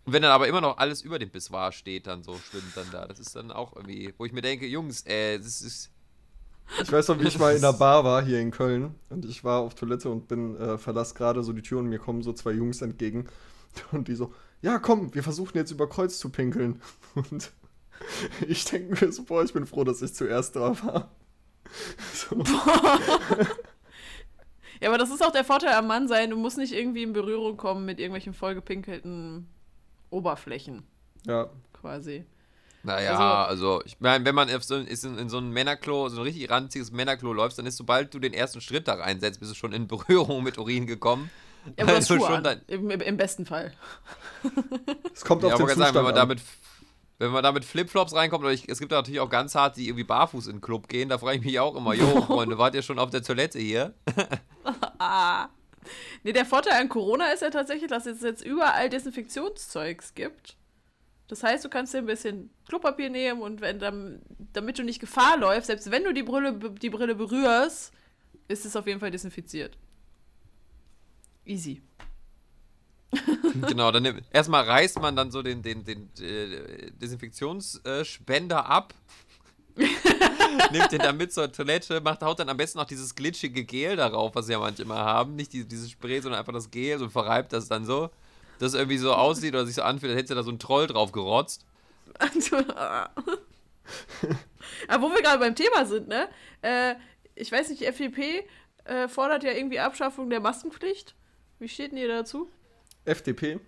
[SPEAKER 5] Und wenn dann aber immer noch alles über dem Pissoir steht, dann so schwimmt dann da. Das ist dann auch irgendwie, wo ich mir denke, Jungs, äh, das ist.
[SPEAKER 4] Ich weiß noch, wie ich (laughs) mal in der Bar war hier in Köln und ich war auf Toilette und bin, äh, verlass gerade so die Tür und mir kommen so zwei Jungs entgegen (laughs) und die so, ja komm, wir versuchen jetzt über Kreuz zu pinkeln. (laughs) Und (laughs) ich denke mir so, boah, ich bin froh, dass ich zuerst da war. (laughs) So. (laughs)
[SPEAKER 3] Ja, aber das ist auch der Vorteil am Mann sein. Du musst nicht irgendwie in Berührung kommen mit irgendwelchen vollgepinkelten Oberflächen,
[SPEAKER 4] Ja,
[SPEAKER 5] Naja,
[SPEAKER 3] quasi.
[SPEAKER 5] also, ich meine, wenn man auf so, ist in, in so ein Männerklo, so ein richtig ranziges Männerklo läufst, dann ist, sobald du den ersten Schritt da reinsetzt, bist du schon in Berührung mit Urin gekommen.
[SPEAKER 3] Ja, aber Schuhe
[SPEAKER 5] schon
[SPEAKER 3] im, im, besten Fall.
[SPEAKER 4] es kommt
[SPEAKER 5] Ja,
[SPEAKER 4] auf den
[SPEAKER 5] ganz sagen,
[SPEAKER 4] Zustand
[SPEAKER 5] wenn man
[SPEAKER 4] an.
[SPEAKER 5] damit, wenn man da mit Flipflops reinkommt, oder ich, es gibt natürlich auch ganz hart, die irgendwie barfuß in den Club gehen, da frage ich mich auch immer, jo, (laughs) Freunde, wart ihr schon auf der Toilette hier? (laughs)
[SPEAKER 3] Ah. Nee, der Vorteil an Corona ist ja tatsächlich, dass es jetzt überall Desinfektionszeugs gibt. Das heißt, du kannst dir ein bisschen Klopapier nehmen und wenn dann, damit du nicht Gefahr läufst, selbst wenn du die Brille, die Brille berührst, ist es auf jeden Fall desinfiziert. Easy. (laughs)
[SPEAKER 5] genau, dann erstmal reißt man dann so den, den, den äh, Desinfektionsspender ab, (laughs) nimmt den dann mit zur Toilette, macht, haut dann am besten noch dieses glitschige Gel darauf, was ja manche immer haben. Nicht die, dieses Spray, sondern einfach das Gel und verreibt das dann so, dass es irgendwie so aussieht oder sich so anfühlt, als hätte da so ein Troll drauf gerotzt. (laughs)
[SPEAKER 3] Aber wo wir gerade beim Thema sind, ne? Äh, ich weiß nicht, die FDP äh, fordert ja irgendwie Abschaffung der Maskenpflicht. Wie steht denn ihr dazu?
[SPEAKER 4] FDP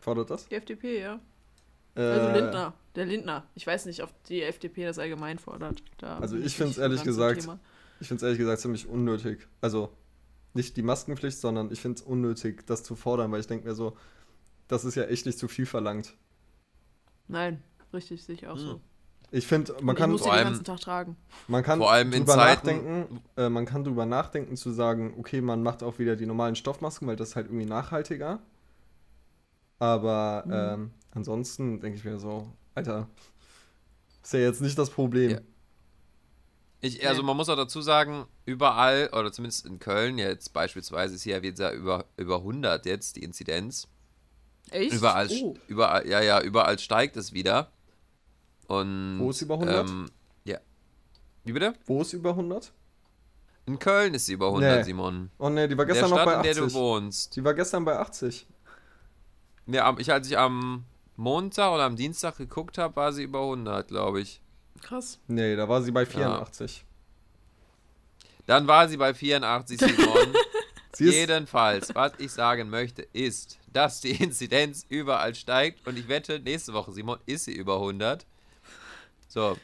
[SPEAKER 4] fordert das.
[SPEAKER 3] Die FDP, ja.
[SPEAKER 4] Äh,
[SPEAKER 3] Also Lindner. Der Lindner. Ich weiß nicht, ob die FDP das allgemein fordert. Da
[SPEAKER 4] Also ich find's
[SPEAKER 3] nicht
[SPEAKER 4] ehrlich gesagt-
[SPEAKER 3] Thema.
[SPEAKER 4] Ich finde es ehrlich gesagt ziemlich unnötig. Also nicht die Maskenpflicht, sondern ich finde es unnötig, das zu fordern, weil ich denke mir so, das ist ja echt nicht zu viel verlangt.
[SPEAKER 3] Nein, richtig, sehe ich auch so.
[SPEAKER 4] Ich finde, man kann,
[SPEAKER 5] vor
[SPEAKER 3] den
[SPEAKER 5] allem-
[SPEAKER 3] ganzen Tag tragen.
[SPEAKER 4] man kann
[SPEAKER 5] Vor allem in
[SPEAKER 4] drüber nachdenken, äh, man kann drüber nachdenken zu sagen, okay, man macht auch wieder die normalen Stoffmasken, weil das ist halt irgendwie nachhaltiger. Aber
[SPEAKER 5] Mhm.
[SPEAKER 4] ähm, ansonsten denke ich mir so, Alter, ist ja jetzt nicht das Problem.
[SPEAKER 5] Ja. Ich, also man muss auch dazu sagen, überall, oder zumindest in Köln, jetzt beispielsweise ist hier wieder über, über 100 jetzt die Inzidenz.
[SPEAKER 3] Echt?
[SPEAKER 5] Überall,
[SPEAKER 3] Oh.
[SPEAKER 5] überall, ja, ja, überall steigt es wieder. Und,
[SPEAKER 4] Wo ist über 100?
[SPEAKER 5] Ähm, ja. Wie bitte?
[SPEAKER 4] Wo ist über 100?
[SPEAKER 5] In Köln ist sie über 100,
[SPEAKER 4] Nee.
[SPEAKER 5] Simon.
[SPEAKER 4] Oh ne, die war
[SPEAKER 5] In der
[SPEAKER 4] gestern noch
[SPEAKER 5] Stadt,
[SPEAKER 4] bei
[SPEAKER 5] in der du
[SPEAKER 4] 80.
[SPEAKER 5] wohnst.
[SPEAKER 4] Die war gestern bei 80.
[SPEAKER 5] Ja, ich, als ich am Montag oder am Dienstag geguckt habe, war sie über 100, glaube ich.
[SPEAKER 3] Krass.
[SPEAKER 4] Nee, da war sie bei 84.
[SPEAKER 5] Dann war sie bei 84, Simon. (laughs)
[SPEAKER 4] Sie ist,
[SPEAKER 5] Jedenfalls, was ich sagen möchte, ist, dass die Inzidenz überall steigt und ich wette, nächste Woche, Simon, ist sie über 100. So,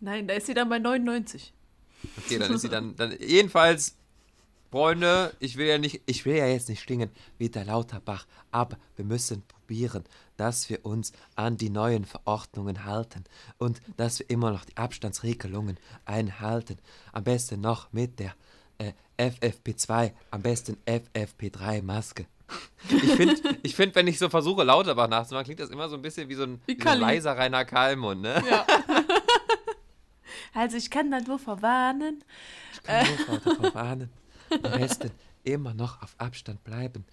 [SPEAKER 3] Nein, da ist sie dann bei 99.
[SPEAKER 5] okay, dann ist sie dann, dann jedenfalls, Freunde, ich will ja nicht, ich will ja jetzt nicht klingen wie der Lauterbach, aber wir müssen probieren, dass wir uns an die neuen Verordnungen halten und dass wir immer noch die Abstandsregelungen einhalten. Am besten noch mit der äh, FFP2, am besten FFP3-Maske. Ich finde, ich find, wenn ich so versuche, Lauterbach nachzumachen, klingt das immer so ein bisschen wie so ein,
[SPEAKER 3] Wie
[SPEAKER 5] wie so ein leiser Rainer Kalmund, ne?
[SPEAKER 3] Ja. (laughs) also ich kann da nur verwarnen.
[SPEAKER 5] Ich kann nur davor warnen. Am besten immer noch auf Abstand bleiben.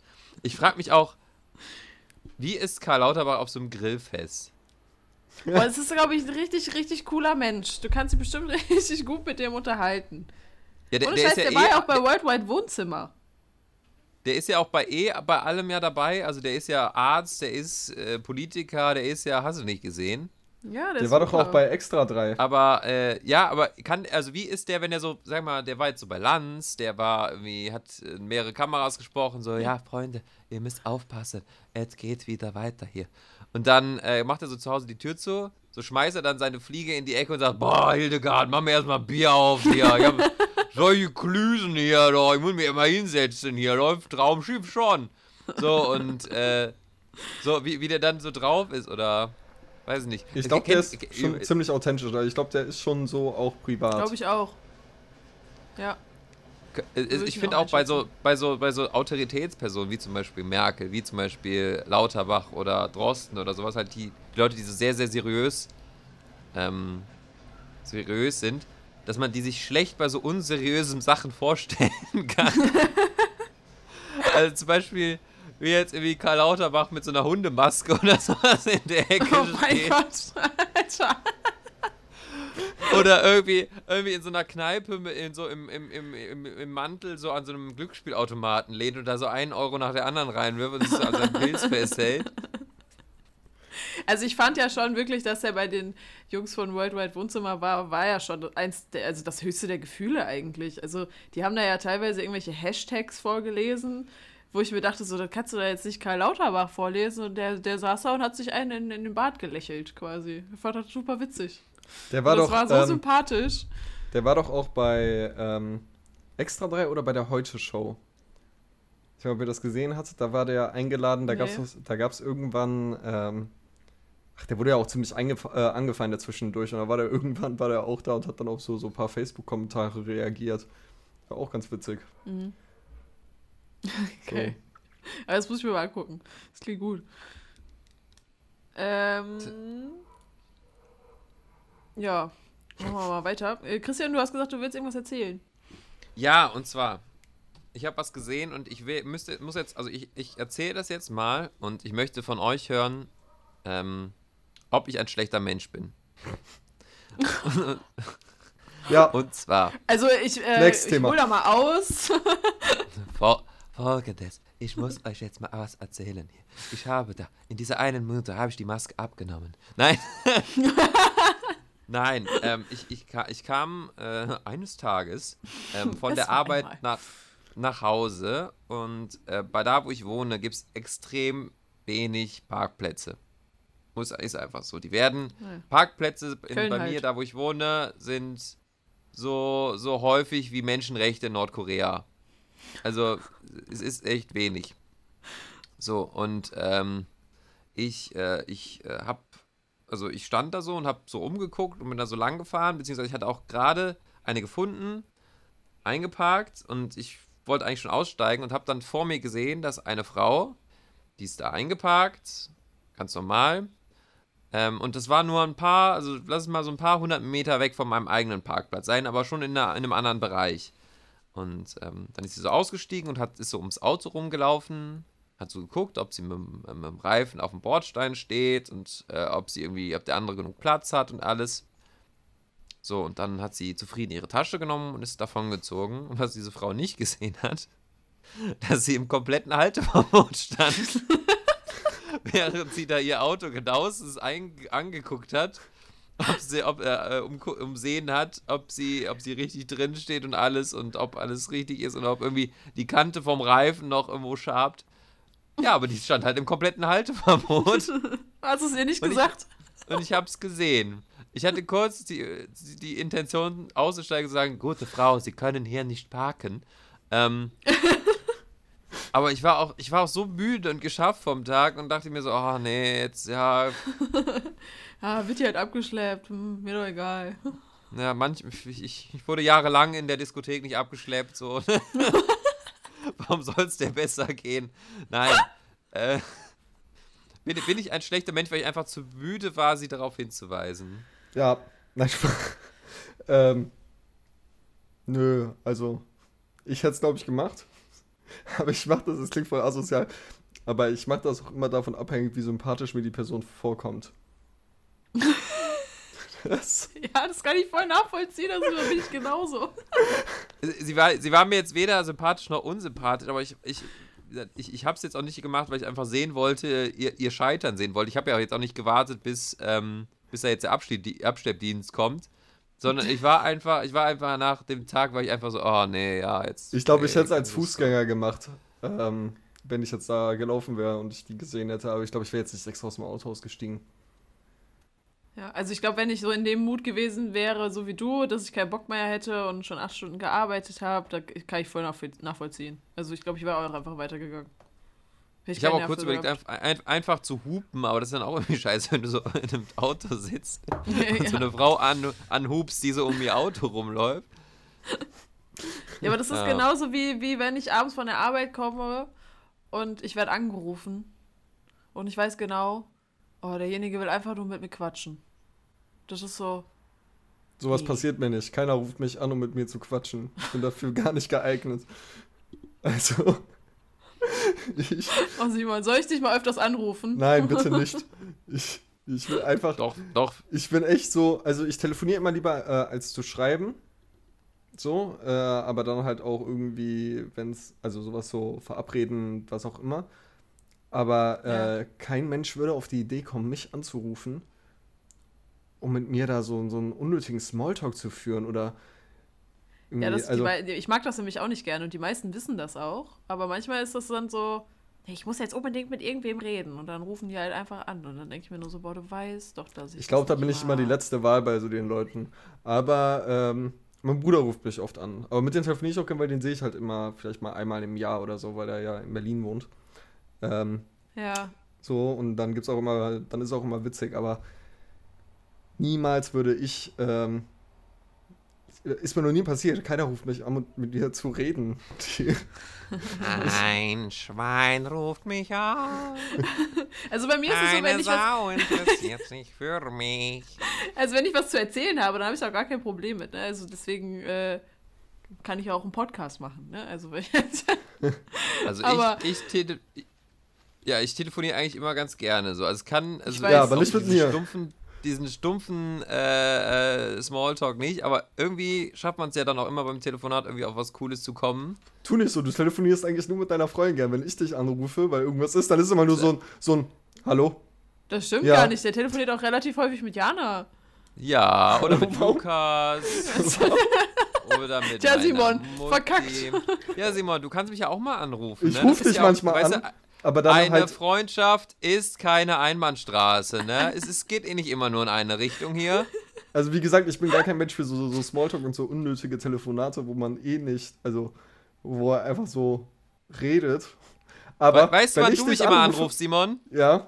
[SPEAKER 5] Ich frage mich auch, wie ist Karl Lauterbach auf so einem Grillfest?
[SPEAKER 3] Aber es ist, glaube ich, ein richtig, richtig cooler Mensch. Du kannst dich bestimmt (laughs) richtig gut mit dem unterhalten.
[SPEAKER 5] Ja, der,
[SPEAKER 3] Und
[SPEAKER 5] der,
[SPEAKER 3] Scheiß,
[SPEAKER 5] ist ja
[SPEAKER 3] der war
[SPEAKER 5] eh,
[SPEAKER 3] ja auch bei Worldwide Wohnzimmer.
[SPEAKER 5] Der ist ja auch bei eh bei allem ja dabei. Also der ist ja Arzt, der ist äh, Politiker, der ist ja, hast du nicht gesehen.
[SPEAKER 3] Ja, der,
[SPEAKER 4] der
[SPEAKER 3] ist
[SPEAKER 4] war doch auch bei Extra 3.
[SPEAKER 5] Aber äh, ja, aber kann, also wie ist der, wenn er so, sag mal, der war jetzt so bei Lanz, der war irgendwie, hat äh, mehrere Kameras gesprochen, so, ja, Freunde, ihr müsst aufpassen, es geht wieder weiter hier. Und dann äh, macht er so zu Hause die Tür zu, so schmeißt er dann seine Fliege in die Ecke und sagt, boah, Hildegard, mach mir erstmal Bier auf hier. Ich hab (laughs) solche Klüsen hier, doch, ich muss mich immer hinsetzen hier, läuft Traumschiff schon. So, und äh, so, wie, wie der dann so drauf ist, oder weiß ich nicht.
[SPEAKER 4] Ich glaube, der ist schon ziemlich authentisch. Also ich glaube, der ist schon so auch privat.
[SPEAKER 3] Glaube ich auch. Ja.
[SPEAKER 5] Äh,
[SPEAKER 3] ich
[SPEAKER 5] finde
[SPEAKER 3] auch
[SPEAKER 5] auch bei so, bei, so, bei so Autoritätspersonen wie zum Beispiel Merkel, wie zum Beispiel Lauterbach oder Drosten oder sowas, halt die, die Leute, die so sehr, sehr seriös, ähm, seriös sind, dass man die sich schlecht bei so unseriösen Sachen vorstellen (laughs) kann. also zum Beispiel, wie jetzt irgendwie Karl Lauterbach mit so einer Hundemaske oder (laughs) sowas in der Ecke
[SPEAKER 3] Oh mein
[SPEAKER 5] steht.
[SPEAKER 3] Gott. (laughs) Alter.
[SPEAKER 5] Oder irgendwie, irgendwie in so einer Kneipe in so im, im, im, im, im Mantel so an so einem Glücksspielautomaten lehnt und da so einen Euro nach der anderen reinwirft und sich so an seinem Pilz festhält.
[SPEAKER 3] Also ich fand ja schon wirklich, dass er bei den Jungs von Worldwide Wohnzimmer war, war ja schon eins der, also das höchste der Gefühle eigentlich. Also die haben da ja teilweise irgendwelche Hashtags vorgelesen, wo ich mir dachte, so, das kannst du da jetzt nicht Karl Lauterbach vorlesen und der, der saß da und hat sich einen in, in den Bart gelächelt quasi. Ich fand das super witzig.
[SPEAKER 4] Der war
[SPEAKER 3] das
[SPEAKER 4] doch,
[SPEAKER 3] war so
[SPEAKER 4] ähm,
[SPEAKER 3] sympathisch.
[SPEAKER 4] der war doch auch bei ähm, Extra 3 oder bei der Heute Show. Ich weiß nicht, ob ihr das gesehen habt. Da war der eingeladen. Da
[SPEAKER 3] Nee.
[SPEAKER 4] gab es irgendwann. Ähm, ach, der wurde ja auch ziemlich äh, angefeindet zwischendurch. Und da war der (laughs) irgendwann war der auch da und hat dann auf so, so ein paar Facebook-Kommentare reagiert. War auch ganz witzig. (laughs)
[SPEAKER 3] Okay. Aber das muss ich mir mal angucken. Das klingt gut. Ähm, ja, machen wir mal weiter. Äh, Christian, du hast gesagt, du willst irgendwas erzählen.
[SPEAKER 5] Ja, und zwar, ich habe was gesehen und ich will, müsste, muss jetzt, also ich, ich erzähle das jetzt mal und ich möchte von euch hören, ähm, ob ich ein schlechter Mensch bin. (laughs)
[SPEAKER 4] Ja,
[SPEAKER 5] Und zwar,
[SPEAKER 3] Also ich, äh, ich hol da mal aus. (laughs)
[SPEAKER 5] Fol Folgendes. Ich muss euch jetzt mal was erzählen. Ich habe da, in dieser einen Minute habe ich die Maske abgenommen. Nein. (laughs) Nein, ähm, ich, ich, ich kam äh, eines Tages ähm, von
[SPEAKER 3] Das
[SPEAKER 5] der Arbeit
[SPEAKER 3] einmal.
[SPEAKER 5] nach, nach Hause und äh, bei da, wo ich wohne, gibt es extrem wenig Parkplätze. Muss, ist einfach so. Die werden,
[SPEAKER 3] Ja.
[SPEAKER 5] Parkplätze in, bei mir,
[SPEAKER 3] halt.
[SPEAKER 5] da wo ich wohne, sind so, so häufig wie Menschenrechte in Nordkorea. Also, es ist echt wenig. So, und ähm, ich, äh, ich äh, habe also ich stand da so und habe so umgeguckt und bin da so lang gefahren, beziehungsweise ich hatte auch gerade eine gefunden, eingeparkt und ich wollte eigentlich schon aussteigen und habe dann vor mir gesehen, dass eine Frau, die ist da eingeparkt, ganz normal, ähm, und das war nur ein paar, also lass es mal so ein paar hundert Meter weg von meinem eigenen Parkplatz sein, aber schon in, einer, in einem anderen Bereich. Und ähm, dann ist sie so ausgestiegen und hat, ist so ums Auto rumgelaufen, hat so geguckt, ob sie mit, mit dem Reifen auf dem Bordstein steht und äh, ob sie irgendwie, ob der andere genug Platz hat und alles. So, und dann hat sie zufrieden ihre Tasche genommen und ist davon gezogen. Und was diese Frau nicht gesehen hat, (laughs) dass sie im kompletten Halteverbot stand, (laughs) während sie da ihr Auto genauestens angeguckt hat ob sie, ob er äh, um, umsehen hat, ob sie, ob sie richtig drin steht und alles und ob alles richtig ist und ob irgendwie die Kante vom Reifen noch irgendwo schabt. Ja, aber die stand halt im kompletten Halteverbot. (laughs)
[SPEAKER 3] Hast du es ihr nicht
[SPEAKER 5] und
[SPEAKER 3] gesagt?
[SPEAKER 5] Ich, und ich habe es gesehen. Ich hatte kurz die, die Intention auszusteigen und zu sagen, gute Frau, Sie können hier nicht parken. Ähm, (laughs) aber ich war auch, ich war auch so müde und geschafft vom Tag und dachte mir so, oh nee, jetzt ja. (laughs)
[SPEAKER 3] ah, wird hier halt abgeschleppt, hm, mir doch egal.
[SPEAKER 5] Ja, manch, ich, ich wurde jahrelang in der Diskothek nicht abgeschleppt, so. (laughs) Warum soll es dir besser gehen? Nein. äh, bin, bin ich ein schlechter Mensch, weil ich einfach zu müde war, sie darauf hinzuweisen?
[SPEAKER 4] Ja, nein, ähm, nö, also, ich hätte es, glaube ich, gemacht. Aber ich mache das, es klingt voll asozial, aber ich mache das auch immer davon abhängig, wie sympathisch mir die Person vorkommt. (laughs)
[SPEAKER 3] das. (laughs) Ja, das kann ich voll nachvollziehen, also bin ich genauso.
[SPEAKER 5] Sie war, sie war mir jetzt weder sympathisch noch unsympathisch, aber ich, ich, ich, ich habe es jetzt auch nicht gemacht, weil ich einfach sehen wollte, ihr, ihr Scheitern sehen wollte. Ich habe ja jetzt auch nicht gewartet, bis, ähm, bis da jetzt der Abschleppdienst kommt. Sondern ich war einfach, ich war einfach nach dem Tag, war ich einfach so, oh nee, ja, jetzt.
[SPEAKER 4] Ich glaube, ich hätte es als Fußgänger gemacht, ähm, wenn ich jetzt da gelaufen wäre und ich die gesehen hätte. Aber ich glaube, ich wäre jetzt nicht extra aus dem Auto ausgestiegen.
[SPEAKER 3] Ja, also ich glaube, wenn ich so in dem Mut gewesen wäre, so wie du, dass ich keinen Bock mehr hätte und schon acht Stunden gearbeitet habe, da kann ich voll nachvollziehen. Also ich glaube, ich wäre auch einfach weitergegangen.
[SPEAKER 5] Ich, ich habe auch kurz überlegt, einfach, einfach, zu hupen, aber das ist dann auch irgendwie (laughs) scheiße, wenn du so in einem Auto sitzt ja, (laughs) und so eine Frau an, anhupst, die so um ihr Auto rumläuft. (laughs)
[SPEAKER 3] Ja, aber das ist ja. genauso wie, wie wenn ich abends von der Arbeit komme und ich werde angerufen und ich weiß genau, oh, derjenige will einfach nur mit mir quatschen. Das ist so.
[SPEAKER 4] Sowas nee. passiert mir nicht. Keiner ruft mich an, um mit mir zu quatschen. Ich bin dafür (laughs) gar nicht geeignet. Also. (laughs)
[SPEAKER 3] Ich, oh Simon, soll ich dich mal öfters anrufen?
[SPEAKER 4] Nein, bitte (laughs) nicht. Ich, ich will einfach.
[SPEAKER 5] Doch, doch.
[SPEAKER 4] Ich bin echt so, also ich telefoniere immer lieber äh, als zu schreiben. So, äh, aber dann halt auch irgendwie, wenn es, also sowas so verabreden, was auch immer. Aber äh, ja. kein Mensch würde auf die Idee kommen, mich anzurufen, um mit mir da so, so einen unnötigen Smalltalk zu führen oder
[SPEAKER 3] ja, das, also, die, ich mag das nämlich auch nicht gerne und die meisten wissen das auch. Aber manchmal ist das dann so, ich muss jetzt unbedingt mit irgendwem reden und dann rufen die halt einfach an und dann denke ich mir nur so, boah, du weißt doch, dass ich.
[SPEAKER 4] Ich glaube, da bin ich immer die letzte Wahl bei so den Leuten. Aber ähm, mein Bruder ruft mich oft an. Aber mit dem telefoniere ich auch gerne, weil den sehe ich halt immer vielleicht mal einmal im Jahr oder so, weil er ja in Berlin wohnt. Ähm,
[SPEAKER 3] ja.
[SPEAKER 4] So, und dann gibt's auch immer, dann ist es auch immer witzig, aber niemals würde ich ähm, ist mir noch nie passiert. Keiner ruft mich an, um mit mir zu reden. (laughs)
[SPEAKER 5] Ein Schwein ruft mich an. (laughs)
[SPEAKER 3] Also bei mir ist es so, wenn ich
[SPEAKER 5] Sau was interessiert sich für mich. (laughs)
[SPEAKER 3] Also wenn ich was zu erzählen habe, dann habe ich auch gar kein Problem mit. Ne? Also deswegen äh, kann ich auch einen Podcast machen. Ne? Also,
[SPEAKER 5] also ich, ich, ja, ich telefoniere eigentlich immer ganz gerne. So. Also es kann, also
[SPEAKER 4] ja, aber nicht mit mir.
[SPEAKER 5] Stumpfen diesen stumpfen äh, äh, Smalltalk nicht, aber irgendwie schafft man es ja dann auch immer beim Telefonat irgendwie auf was Cooles zu kommen.
[SPEAKER 4] Tu nicht so, du telefonierst eigentlich nur mit deiner Freundin gern. Wenn ich dich anrufe, weil irgendwas ist, dann ist immer nur so ein, so ein Hallo.
[SPEAKER 3] Das stimmt ja. gar nicht, der telefoniert auch relativ häufig mit Jana.
[SPEAKER 5] Ja, oder mit (laughs) Lukas. (laughs) oder mit
[SPEAKER 3] Tja, Simon, Mutti. verkackt.
[SPEAKER 5] Ja, Simon, du kannst mich ja auch mal anrufen.
[SPEAKER 4] Ich ne? rufe dich manchmal an. Aber dann
[SPEAKER 5] eine
[SPEAKER 4] halt
[SPEAKER 5] Freundschaft ist keine Einbahnstraße, ne? es, es geht eh nicht immer nur in eine Richtung hier.
[SPEAKER 4] Also wie gesagt, ich bin gar kein Mensch für so, so Smalltalk und so unnötige Telefonate, wo man eh nicht, also wo er einfach so redet. Aber
[SPEAKER 5] weißt du, wann du mich immer anrufst, Simon?
[SPEAKER 4] Ja.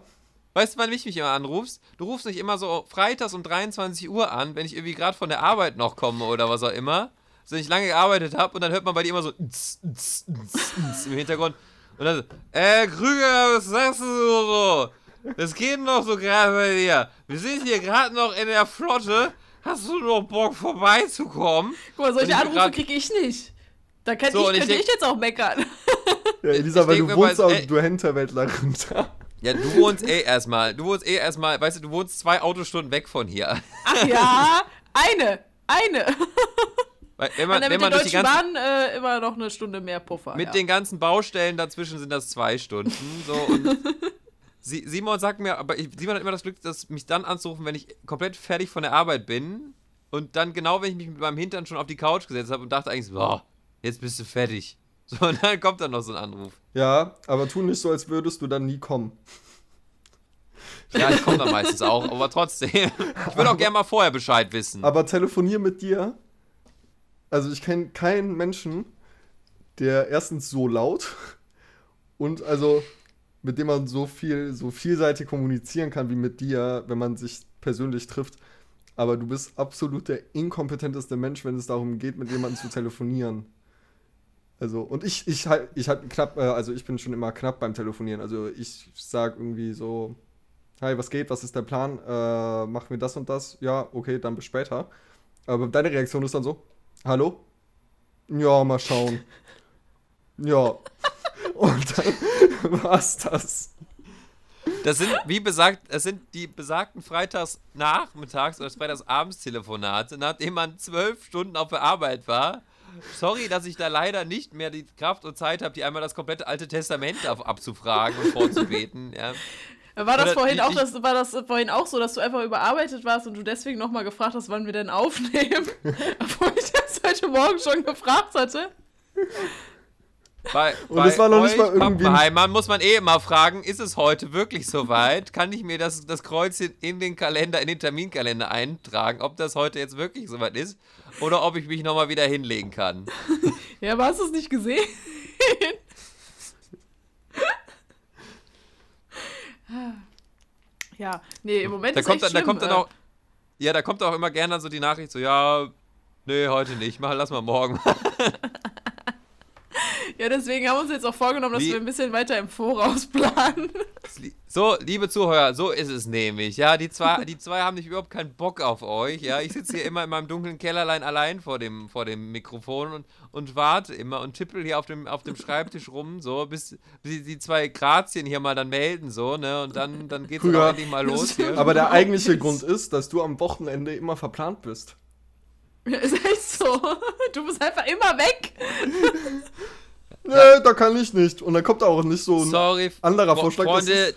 [SPEAKER 5] Weißt du, wann mich mich immer anrufst? Du rufst mich immer so freitags um 23 Uhr an, wenn ich irgendwie gerade von der Arbeit noch komme oder was auch immer. So, wenn ich lange gearbeitet habe und dann hört man bei dir immer so im Hintergrund. Und dann so, äh, Krüger, was sagst du so? Das geht noch so gerade bei dir. Wir sind hier gerade noch in der Flotte. Hast du noch Bock vorbeizukommen?
[SPEAKER 3] Guck mal, solche
[SPEAKER 5] ich
[SPEAKER 3] Anrufe
[SPEAKER 5] grad-
[SPEAKER 3] kriege ich nicht. Da kann
[SPEAKER 5] So,
[SPEAKER 3] ich,
[SPEAKER 5] ich
[SPEAKER 3] könnte
[SPEAKER 5] denk-
[SPEAKER 3] ich jetzt auch meckern. (laughs)
[SPEAKER 4] Ja, Elisa,
[SPEAKER 5] Ich
[SPEAKER 4] weil du wohnst auch, du Hinterwäldlerin da.
[SPEAKER 5] Ja, du wohnst eh erstmal. Du wohnst eh erstmal, weißt du, du wohnst zwei Autostunden weg von hier.
[SPEAKER 3] Ach ja, eine. Eine. (laughs)
[SPEAKER 5] Weil, wenn man,
[SPEAKER 3] dann
[SPEAKER 5] wenn man durch die ganzen,
[SPEAKER 3] Bahn äh, immer noch eine Stunde mehr Puffer.
[SPEAKER 5] mit
[SPEAKER 3] ja.
[SPEAKER 5] den ganzen Baustellen dazwischen sind das zwei Stunden. So, und (laughs) Simon sagt mir, aber ich, Simon hat immer das Glück, dass mich dann anzurufen, wenn ich komplett fertig von der Arbeit bin. Und dann genau, wenn ich mich mit meinem Hintern schon auf die Couch gesetzt habe und dachte eigentlich so, boah, jetzt bist du fertig. (laughs) So, und dann kommt dann noch so ein Anruf.
[SPEAKER 4] Ja, aber tu nicht so, als würdest du dann nie kommen.
[SPEAKER 5] Ja, ich komme dann meistens auch, aber trotzdem. Ich würde auch gerne mal vorher Bescheid wissen.
[SPEAKER 4] Aber telefonier mit dir. Also ich kenne keinen Menschen, der erstens so laut und also mit dem man so viel, so vielseitig kommunizieren kann wie mit dir, wenn man sich persönlich trifft. Aber du bist absolut der inkompetenteste Mensch, wenn es darum geht, mit jemandem zu telefonieren. Also, und ich, ich halt, ich halt knapp, äh, also ich bin schon immer knapp beim Telefonieren. Also ich sag irgendwie so, hi, was geht, was ist der Plan? Äh, machen wir das und das? Ja, okay, dann bis später. Aber deine Reaktion ist dann so, hallo? Ja, mal schauen. ja. (laughs) Und dann (laughs) war's das.
[SPEAKER 5] Das sind, wie besagt, das sind die besagten Freitagsnachmittags oder Freitagsabends-Telefonate, nachdem man zwölf Stunden auf der Arbeit war. Sorry, dass ich da leider nicht mehr die Kraft und Zeit habe, die einmal das komplette Alte Testament ab, abzufragen und vorzubeten. Ja.
[SPEAKER 3] War das
[SPEAKER 5] Oder
[SPEAKER 3] vorhin
[SPEAKER 5] ich-
[SPEAKER 3] auch, das, war das vorhin auch so, dass du einfach überarbeitet warst und du deswegen nochmal gefragt hast, wann wir denn aufnehmen? (laughs) Obwohl ich das heute Morgen schon gefragt hatte.
[SPEAKER 5] Bei,
[SPEAKER 4] Und
[SPEAKER 5] bei
[SPEAKER 4] es war noch nicht mal irgendwie
[SPEAKER 5] Pappenheimern muss man eh immer fragen, ist es heute wirklich soweit? Kann ich mir das, das Kreuzchen in den Kalender, in den Terminkalender eintragen, ob das heute jetzt wirklich soweit ist oder ob ich mich nochmal wieder hinlegen kann? (laughs)
[SPEAKER 3] Ja, aber hast du es nicht gesehen? (laughs) ja, nee, im Moment
[SPEAKER 5] Da
[SPEAKER 3] ist
[SPEAKER 5] kommt,
[SPEAKER 3] echt
[SPEAKER 5] dann, da
[SPEAKER 3] schlimm,
[SPEAKER 5] kommt dann
[SPEAKER 3] äh.
[SPEAKER 5] auch, ja, da kommt auch immer gerne so die Nachricht so, ja, nee, heute nicht, mach, lass mal morgen. (laughs)
[SPEAKER 3] Ja, deswegen haben wir uns jetzt auch vorgenommen, dass
[SPEAKER 5] Wie-
[SPEAKER 3] wir ein bisschen weiter im Voraus planen.
[SPEAKER 5] So, liebe Zuhörer, so ist es nämlich. Ja, die zwei, die zwei haben nicht überhaupt keinen Bock auf euch. Ja, ich sitze hier immer in meinem dunklen Kellerlein allein vor dem, vor dem Mikrofon und, und warte immer und tippel hier auf dem, auf dem Schreibtisch rum, so, bis, bis die, zwei Grazien hier mal dann melden, so, ne? Und dann, dann geht's auch endlich mal los hier.
[SPEAKER 4] Aber der eigentliche. Grund ist, dass du am Wochenende immer verplant bist. (laughs)
[SPEAKER 3] ist echt so. Du bist einfach immer weg. (laughs)
[SPEAKER 4] Nee, da kann ich nicht. Und dann kommt auch nicht so ein
[SPEAKER 5] Sorry,
[SPEAKER 4] anderer Vorschlag.
[SPEAKER 5] Freunde,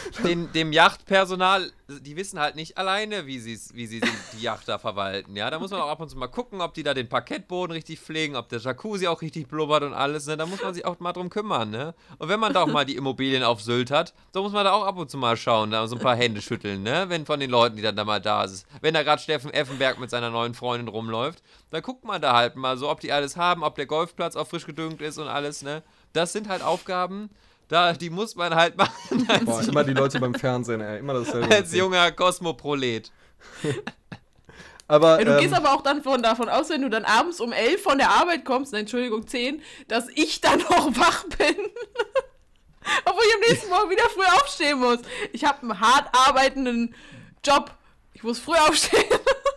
[SPEAKER 5] (laughs) den, dem Yachtpersonal, die wissen halt nicht alleine, wie, sie's, wie sie die, Yacht da verwalten. Ja, da muss man auch ab und zu mal gucken, ob die da den Parkettboden richtig pflegen, ob der Jacuzzi auch richtig blubbert und alles. Ne? Da muss man sich auch mal drum kümmern. Ne? Und wenn man da auch mal die Immobilien auf Sylt hat, so muss man da auch ab und zu mal schauen, da so ein paar Hände schütteln, ne? wenn von den Leuten, die dann da mal da sind. Wenn da gerade Steffen Effenberg mit seiner neuen Freundin rumläuft, dann guckt man da halt mal so, ob die alles haben, ob der Golfplatz auch frisch gedüngt ist und alles. Ne? Das sind halt Aufgaben, da, die muss man halt machen (laughs)
[SPEAKER 4] Boah, immer die Leute beim Fernsehen, ey. Immer dasselbe.
[SPEAKER 5] als junger Kosmoprolet. (laughs)
[SPEAKER 4] Aber,
[SPEAKER 3] Ja, du
[SPEAKER 4] ähm,
[SPEAKER 3] gehst aber auch dann von, davon aus, wenn du dann abends um 11 von der Arbeit kommst, nein, Entschuldigung, 10, dass ich dann (laughs) noch wach bin. Obwohl ich am nächsten Morgen wieder früh aufstehen muss. Ich habe einen hart arbeitenden Job. Ich muss früh aufstehen.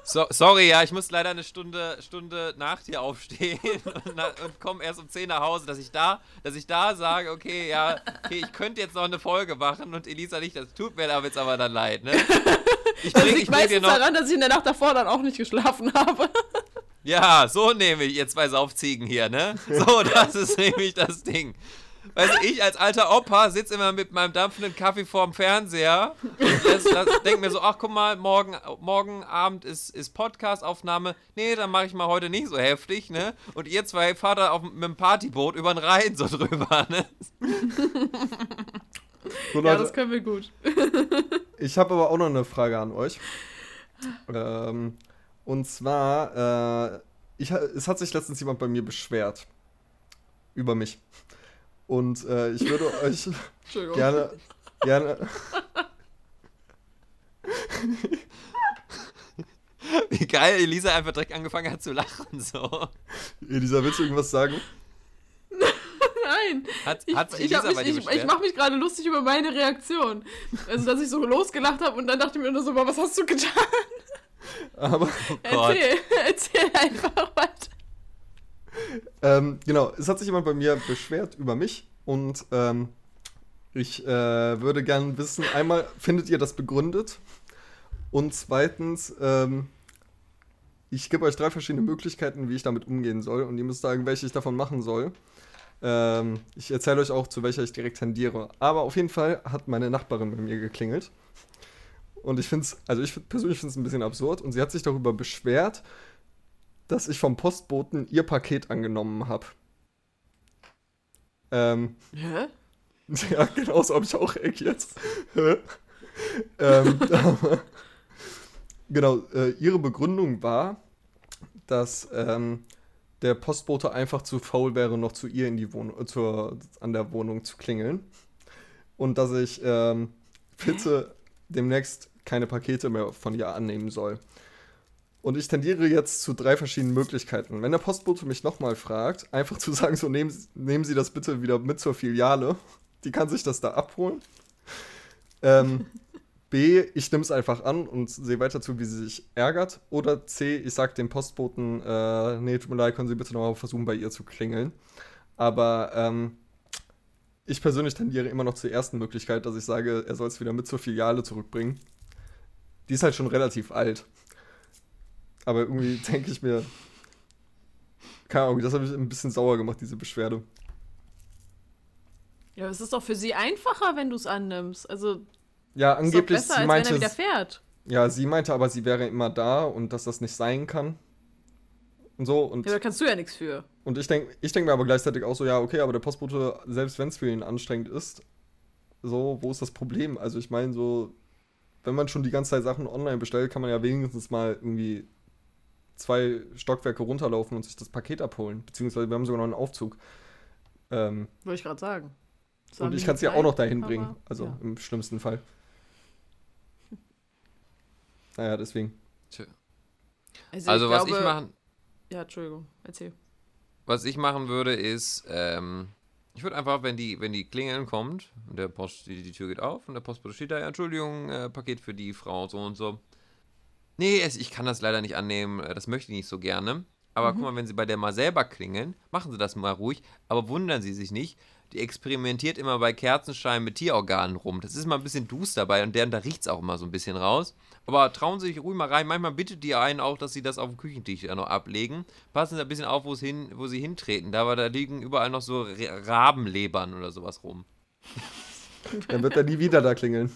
[SPEAKER 5] So, sorry, ja, ich muss leider eine Stunde, Stunde nach dir aufstehen (laughs) und, na- und komme erst um 10 nach Hause, dass ich da, dass ich da sage, okay, ja, okay, ich könnte jetzt noch eine Folge machen und Elisa nicht, das tut mir aber jetzt aber dann leid, ne? Ich
[SPEAKER 3] Das
[SPEAKER 5] bring, ich
[SPEAKER 3] liegt meistens daran, dass ich in der Nacht davor dann auch nicht geschlafen habe.
[SPEAKER 5] ja, so nehme ich, ihr zwei Saufziegen hier, ne? So, das ist (laughs) nämlich das Ding. Weißt du, ich als alter Opa sitze immer mit meinem dampfenden Kaffee vorm Fernseher und lässt- lass- denk mir so, ach guck mal, morgen, morgen Abend ist, ist Podcast-Aufnahme. Nee, dann mache ich mal heute nicht so heftig, ne? Und ihr zwei fahrt da auf, mit dem Partyboot über den Rhein so drüber, ne?
[SPEAKER 4] so,
[SPEAKER 3] Ja,
[SPEAKER 4] Leute,
[SPEAKER 3] das können wir gut.
[SPEAKER 4] ich habe aber auch noch eine Frage an euch. Ähm, und zwar, äh, ich, es hat sich letztens jemand bei mir beschwert. Über mich. Und äh, ich würde (laughs) euch
[SPEAKER 3] Entschuldigung.
[SPEAKER 4] gerne, gerne,
[SPEAKER 5] Wie geil Elisa einfach direkt angefangen hat zu lachen. So.
[SPEAKER 4] Elisa, willst du irgendwas sagen?
[SPEAKER 3] Nein.
[SPEAKER 5] Hat,
[SPEAKER 3] Ich,
[SPEAKER 5] hat
[SPEAKER 3] ich, mich, ich, ich mache mich gerade lustig über meine Reaktion. Also, dass ich so losgelacht habe und dann dachte ich mir nur so, was hast du getan?
[SPEAKER 4] Aber
[SPEAKER 5] Gott.
[SPEAKER 3] Erzähl, erzähl einfach weiter.
[SPEAKER 4] Ähm, genau, es hat sich jemand bei mir beschwert über mich und ähm, ich äh, würde gerne wissen, einmal, findet ihr das begründet? Und zweitens, ähm, ich gebe euch drei verschiedene Möglichkeiten, wie ich damit umgehen soll und ihr müsst sagen, welche ich davon machen soll. Ähm, ich erzähle euch auch, zu welcher ich direkt tendiere. Aber auf jeden Fall hat meine Nachbarin bei mir geklingelt. Und ich finde es, also ich persönlich finde es ein bisschen absurd. Und sie hat sich darüber beschwert, dass ich vom Postboten ihr Paket angenommen habe. Ähm,
[SPEAKER 3] Hä? (laughs)
[SPEAKER 4] ja, genau so habe ich auch reagiert. Ähm, (laughs) aber, genau, äh, ihre Begründung war, dass ähm, der Postbote einfach zu faul wäre, noch zu ihr in die Wohnung, äh, zur, an der Wohnung zu klingeln. Und dass ich ähm, bitte demnächst keine Pakete mehr von ihr annehmen soll. Und ich tendiere jetzt zu drei verschiedenen Möglichkeiten. Wenn der Postbote mich nochmal fragt, einfach zu sagen, so nehmen, Sie- nehmen Sie das bitte wieder mit zur Filiale. Die kann sich das da abholen. Ähm, B, ich nehme es einfach an und sehe weiter zu, wie sie sich ärgert. Oder C, ich sage dem Postboten, äh, nee, tut mir leid, können Sie bitte nochmal versuchen, bei ihr zu klingeln. Aber ähm, ich persönlich tendiere immer noch zur ersten Möglichkeit, dass ich sage, er soll es wieder mit zur Filiale zurückbringen. Die ist halt schon relativ alt. Aber irgendwie (laughs) denke ich mir, keine Ahnung, das hat mich ein bisschen sauer gemacht, diese Beschwerde.
[SPEAKER 3] Ja, es ist doch für sie einfacher, wenn du es annimmst. Also,
[SPEAKER 4] Ja,
[SPEAKER 3] ist
[SPEAKER 4] angeblich,
[SPEAKER 3] besser,
[SPEAKER 4] sie
[SPEAKER 3] als
[SPEAKER 4] meinte,
[SPEAKER 3] wenn er wieder fährt.
[SPEAKER 4] ja, sie meinte aber, sie wäre immer da und dass das nicht sein kann. Und so, und,
[SPEAKER 3] Ja, da kannst du ja nichts für.
[SPEAKER 4] und ich denke ich denk mir aber gleichzeitig auch so, ja, okay, aber der Postbote, selbst wenn es für ihn anstrengend ist, so, wo ist das Problem? Also ich meine, so, wenn man schon die ganze Zeit Sachen online bestellt, kann man ja wenigstens mal irgendwie zwei Stockwerke runterlaufen und sich das Paket abholen. Beziehungsweise wir haben sogar noch einen Aufzug. Ähm,
[SPEAKER 3] Wollte ich gerade sagen. Das
[SPEAKER 4] und ich kann es ja auch noch dahin
[SPEAKER 3] aber-
[SPEAKER 4] bringen. Also
[SPEAKER 3] ja.
[SPEAKER 4] im schlimmsten Fall. (laughs) Naja, deswegen.
[SPEAKER 3] Also,
[SPEAKER 5] Also,
[SPEAKER 3] ich
[SPEAKER 5] was
[SPEAKER 3] glaube,
[SPEAKER 5] ich machen,
[SPEAKER 3] Ja, Entschuldigung, erzähl.
[SPEAKER 5] was ich machen würde, ist, ähm, ich würde einfach, wenn die, wenn die Klingeln kommt, und der Post, die, die Tür geht auf und der Postbote steht da, ja, Entschuldigung, äh, Paket für die Frau, so und so. Nee, es, ich kann das leider nicht annehmen, äh, das möchte ich nicht so gerne. Aber guck mal, wenn Sie bei der mal selber klingeln, machen Sie das mal ruhig, aber wundern Sie sich nicht. Die experimentiert immer bei Kerzenschein mit Tierorganen rum. Das ist mal ein bisschen duster dabei und deren, da riecht es auch immer so ein bisschen raus. Aber trauen Sie sich ruhig mal rein. Manchmal bittet die einen auch, dass Sie das auf dem Küchentisch ja noch ablegen. Passen Sie ein bisschen auf, wo, es hin, wo Sie hintreten. Da, da liegen überall noch so Ra- Rabenlebern oder sowas rum.
[SPEAKER 4] Dann wird er nie wieder da klingeln.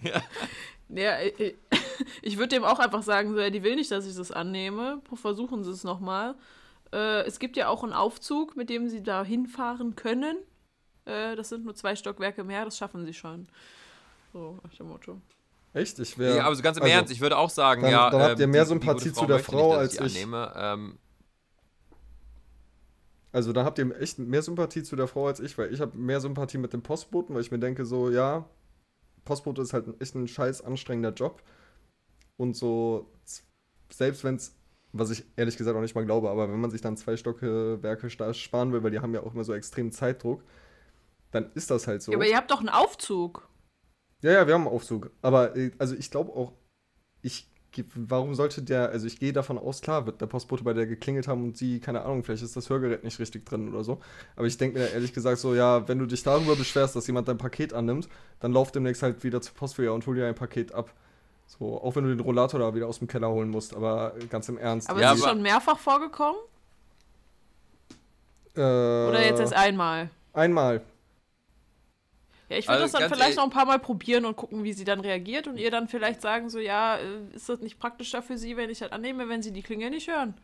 [SPEAKER 4] (laughs)
[SPEAKER 3] Ja, ich, (laughs) ich würde dem auch einfach sagen, so, ja, die will nicht, dass ich das annehme. Versuchen Sie es nochmal. Äh, es gibt ja auch einen Aufzug, mit dem Sie da hinfahren können. Äh, das sind nur zwei Stockwerke mehr, das schaffen Sie schon. So, nach dem Motto.
[SPEAKER 4] Echt? Ich wäre.
[SPEAKER 5] Ja, aber so ganz im
[SPEAKER 4] also,
[SPEAKER 5] Ernst, ich würde auch sagen,
[SPEAKER 4] dann-
[SPEAKER 5] ja.
[SPEAKER 4] dann habt ihr
[SPEAKER 5] ähm,
[SPEAKER 4] mehr
[SPEAKER 5] die-
[SPEAKER 4] Sympathie zu der Frau
[SPEAKER 5] dass
[SPEAKER 4] als
[SPEAKER 5] die
[SPEAKER 4] ich.
[SPEAKER 5] Annehme. Ähm,
[SPEAKER 4] Also da habt ihr echt mehr Sympathie zu der Frau als ich, weil ich habe mehr Sympathie mit dem Postboten, weil ich mir denke so, ja, Postbote ist halt echt ein scheiß anstrengender Job. Und so, selbst wenn es, was ich ehrlich gesagt auch nicht mal glaube, aber wenn man sich dann zwei Stockwerke sparen will, weil die haben ja auch immer so extremen Zeitdruck, dann ist das halt so.
[SPEAKER 3] Ja, aber ihr habt doch einen Aufzug.
[SPEAKER 4] Ja, ja, wir haben einen Aufzug. Aber äh, also ich glaube auch, ich warum sollte der, also ich gehe davon aus, klar, wird der Postbote bei der geklingelt haben und sie, keine Ahnung, vielleicht ist das Hörgerät nicht richtig drin oder so. Aber ich denke mir ehrlich gesagt so, ja, wenn du dich darüber beschwerst, dass jemand dein Paket annimmt, dann lauf demnächst halt wieder zur Postfiliale und hol dir ein Paket ab. So, auch wenn du den Rollator da wieder aus dem Keller holen musst, aber ganz im Ernst.
[SPEAKER 3] Aber
[SPEAKER 5] Ja,
[SPEAKER 3] ist es schon mehrfach vorgekommen?
[SPEAKER 4] äh,
[SPEAKER 3] Oder jetzt erst einmal?
[SPEAKER 4] einmal.
[SPEAKER 3] Ja, ich würde
[SPEAKER 5] Also
[SPEAKER 3] das dann vielleicht noch ein paar Mal probieren und gucken, wie sie dann reagiert und ihr dann vielleicht sagen so, ja, äh, ist das nicht praktischer für sie, wenn ich das annehme, wenn sie die Klingel nicht hören?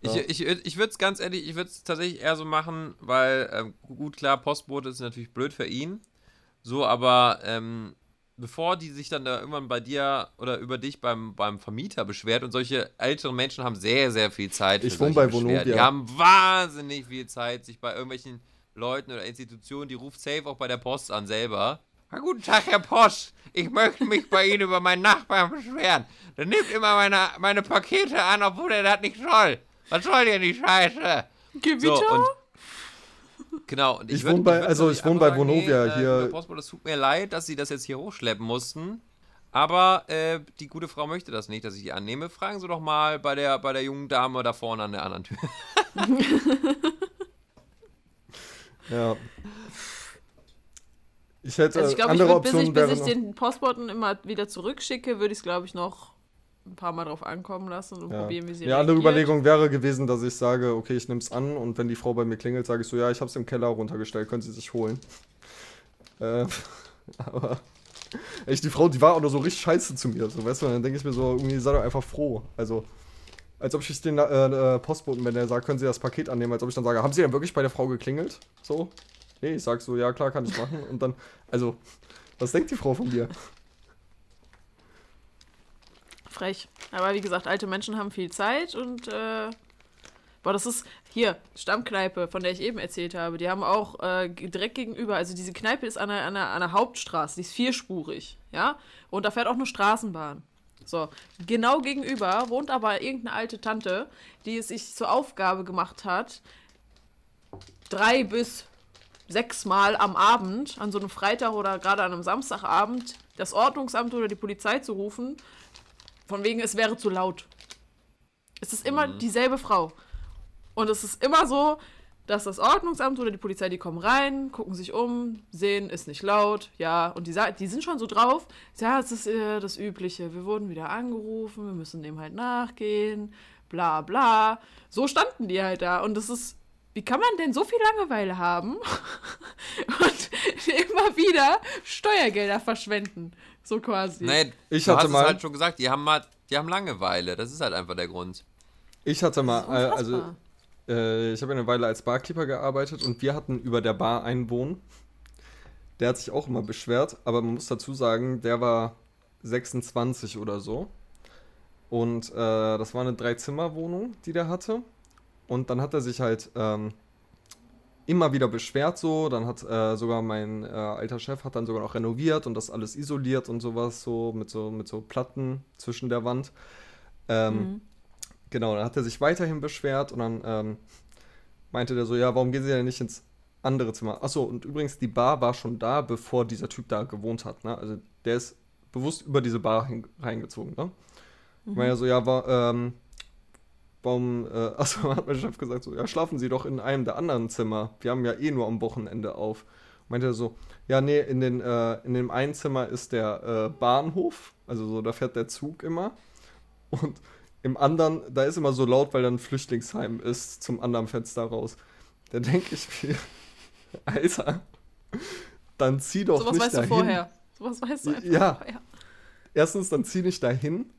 [SPEAKER 5] Ich,
[SPEAKER 4] Ja.
[SPEAKER 5] ich, ich würde es ganz ehrlich, ich würde es tatsächlich eher so machen, weil, ähm, gut, klar, Postbote ist natürlich blöd für ihn. So, aber ähm, bevor die sich dann da irgendwann bei dir oder über dich beim, beim Vermieter beschwert und solche älteren Menschen haben sehr, sehr viel Zeit.
[SPEAKER 4] Ich
[SPEAKER 5] für
[SPEAKER 4] wohne bei
[SPEAKER 5] Beschwerden. Die
[SPEAKER 4] Vonovia.
[SPEAKER 5] haben wahnsinnig viel Zeit, sich bei irgendwelchen Leuten oder Institutionen, die ruft safe auch bei der Post an selber, Ja, guten Tag, Herr Post. Ich möchte mich bei Ihnen über meinen Nachbarn beschweren. Der nimmt immer meine, meine Pakete an, obwohl er das nicht soll. Was soll denn die Scheiße?
[SPEAKER 3] Gewitter?
[SPEAKER 5] So, und Genau, und
[SPEAKER 4] Ich
[SPEAKER 5] würd-
[SPEAKER 4] wohne bei- also
[SPEAKER 5] natürlich
[SPEAKER 4] ich wohne bei Vonovia
[SPEAKER 5] äh,
[SPEAKER 4] hier.
[SPEAKER 5] Postbote, es tut mir leid, dass Sie das jetzt hier hochschleppen mussten. Aber äh, die gute Frau möchte das nicht, dass ich die annehme. Fragen Sie doch mal bei der, bei der jungen Dame da vorne an der anderen Tür. (laughs)
[SPEAKER 4] Ja. Ich hätte
[SPEAKER 3] also ich glaube, ich
[SPEAKER 4] andere
[SPEAKER 3] würd, bis ich,
[SPEAKER 4] Optionen
[SPEAKER 3] bis ich den Postboten immer wieder zurückschicke, würde ich es, glaube ich, noch ein paar Mal drauf ankommen lassen und
[SPEAKER 4] ja.
[SPEAKER 3] probieren, wie sie
[SPEAKER 4] ja, andere. Überlegung wäre gewesen, dass ich sage, okay, ich nehme es an und wenn die Frau bei mir klingelt, sage ich so, ja, ich habe es im Keller runtergestellt, können Sie sich holen. (laughs) Äh, aber echt, die Frau, die war auch noch so richtig scheiße zu mir, so, weißt du, und dann denke ich mir so, irgendwie sei doch einfach froh. Also, als ob ich den äh, äh, Postboten, wenn der sagt, können Sie das Paket annehmen, als ob ich dann sage, haben Sie denn wirklich bei der Frau geklingelt? So? Nee, ich sag so, ja, klar, kann ich machen. Und dann, also, was denkt die Frau von mir?
[SPEAKER 3] Frech. Aber wie gesagt, alte Menschen haben viel Zeit und äh, boah, das ist hier, Stammkneipe, von der ich eben erzählt habe. Die haben auch äh, direkt gegenüber, also diese Kneipe ist an einer, an, einer, Hauptstraße, die ist vierspurig, ja? Und da fährt auch eine Straßenbahn. So, genau gegenüber wohnt aber irgendeine alte Tante, die es sich zur Aufgabe gemacht hat, drei bis sechs Mal am Abend, an so einem Freitag oder gerade an einem Samstagabend, das Ordnungsamt oder die Polizei zu rufen, von wegen, es wäre zu laut. Es ist immer dieselbe Frau. Und es ist immer so, dass das Ordnungsamt oder die Polizei, die kommen rein, gucken sich um, sehen, ist nicht laut, ja, und die, die sind schon so drauf, ja, es ist äh, das Übliche, wir wurden wieder angerufen, wir müssen dem halt nachgehen, bla bla. So standen die halt da und das ist, wie kann man denn so viel Langeweile haben (laughs) und (laughs) immer wieder Steuergelder verschwenden, so quasi.
[SPEAKER 5] Nee,
[SPEAKER 4] Ich
[SPEAKER 5] du
[SPEAKER 4] hatte
[SPEAKER 5] hast
[SPEAKER 4] mal-
[SPEAKER 5] es halt schon gesagt, die haben, mal, die haben Langeweile. Das ist halt einfach der Grund.
[SPEAKER 4] Ich hatte mal, äh, also äh, ich habe eine Weile als Barkeeper gearbeitet und wir hatten über der Bar einen Wohn. Der hat sich auch immer beschwert, aber man muss dazu sagen, der war 26 oder so. Und äh, das war eine Drei-Zimmer-Wohnung, die der hatte. Und dann hat er sich halt ähm, immer wieder beschwert so. Dann hat äh, sogar mein äh, alter Chef hat dann sogar noch renoviert und das alles isoliert und sowas so mit so mit so Platten zwischen der Wand. Ähm,
[SPEAKER 3] Mhm.
[SPEAKER 4] Genau, dann hat er sich weiterhin beschwert und dann ähm, meinte der so, ja, warum gehen Sie denn nicht ins andere Zimmer? Achso, und übrigens, die Bar war schon da, bevor dieser Typ da gewohnt hat, ne? Also der ist bewusst über diese Bar reingezogen, ne? Ich meine ja so, ja, war, ähm, warum, äh, achso, (laughs) hat mein Chef gesagt so, ja, schlafen Sie doch in einem der anderen Zimmer. Wir haben ja eh nur am Wochenende auf. Meinte er so, ja, nee, in, den, äh, in dem einen Zimmer ist der äh, Bahnhof, also so, da fährt der Zug immer. Und im anderen, da ist immer so laut, weil da ein Flüchtlingsheim ist, zum anderen Fenster raus. Da denke ich mir, (laughs) Alter, dann zieh doch
[SPEAKER 3] Sowas
[SPEAKER 4] nicht
[SPEAKER 3] weißt du
[SPEAKER 4] dahin.
[SPEAKER 3] vorher. Sowas weißt du einfach
[SPEAKER 4] Ja.
[SPEAKER 3] vorher.
[SPEAKER 4] Erstens, dann zieh nicht dahin.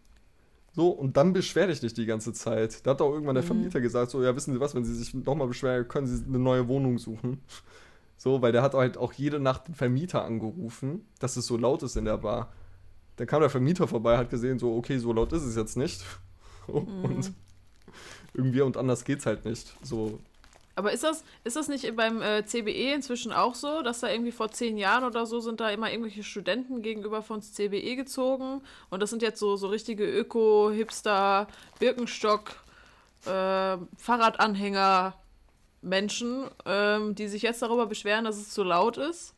[SPEAKER 4] So, und dann beschwer dich nicht die ganze Zeit. Da hat auch irgendwann der
[SPEAKER 3] Mhm.
[SPEAKER 4] Vermieter gesagt, so, ja, wissen Sie was, wenn Sie sich nochmal beschweren, können Sie eine neue Wohnung suchen. (laughs) So, weil der hat halt auch jede Nacht den Vermieter angerufen, dass es so laut ist in der Bar. Dann kam der Vermieter vorbei, hat gesehen, so, okay, so laut ist es jetzt nicht. (laughs)
[SPEAKER 3] Mhm.
[SPEAKER 4] Und irgendwie und anders geht's halt nicht. So,
[SPEAKER 3] Aber ist das, ist das nicht beim äh, CBE inzwischen auch so, dass da irgendwie vor zehn Jahren oder so sind da immer irgendwelche Studenten gegenüber von CBE gezogen und das sind jetzt so, so richtige Öko, Hipster, Birkenstock, äh, Fahrradanhänger Menschen, ähm, die sich jetzt darüber beschweren, dass es zu laut ist?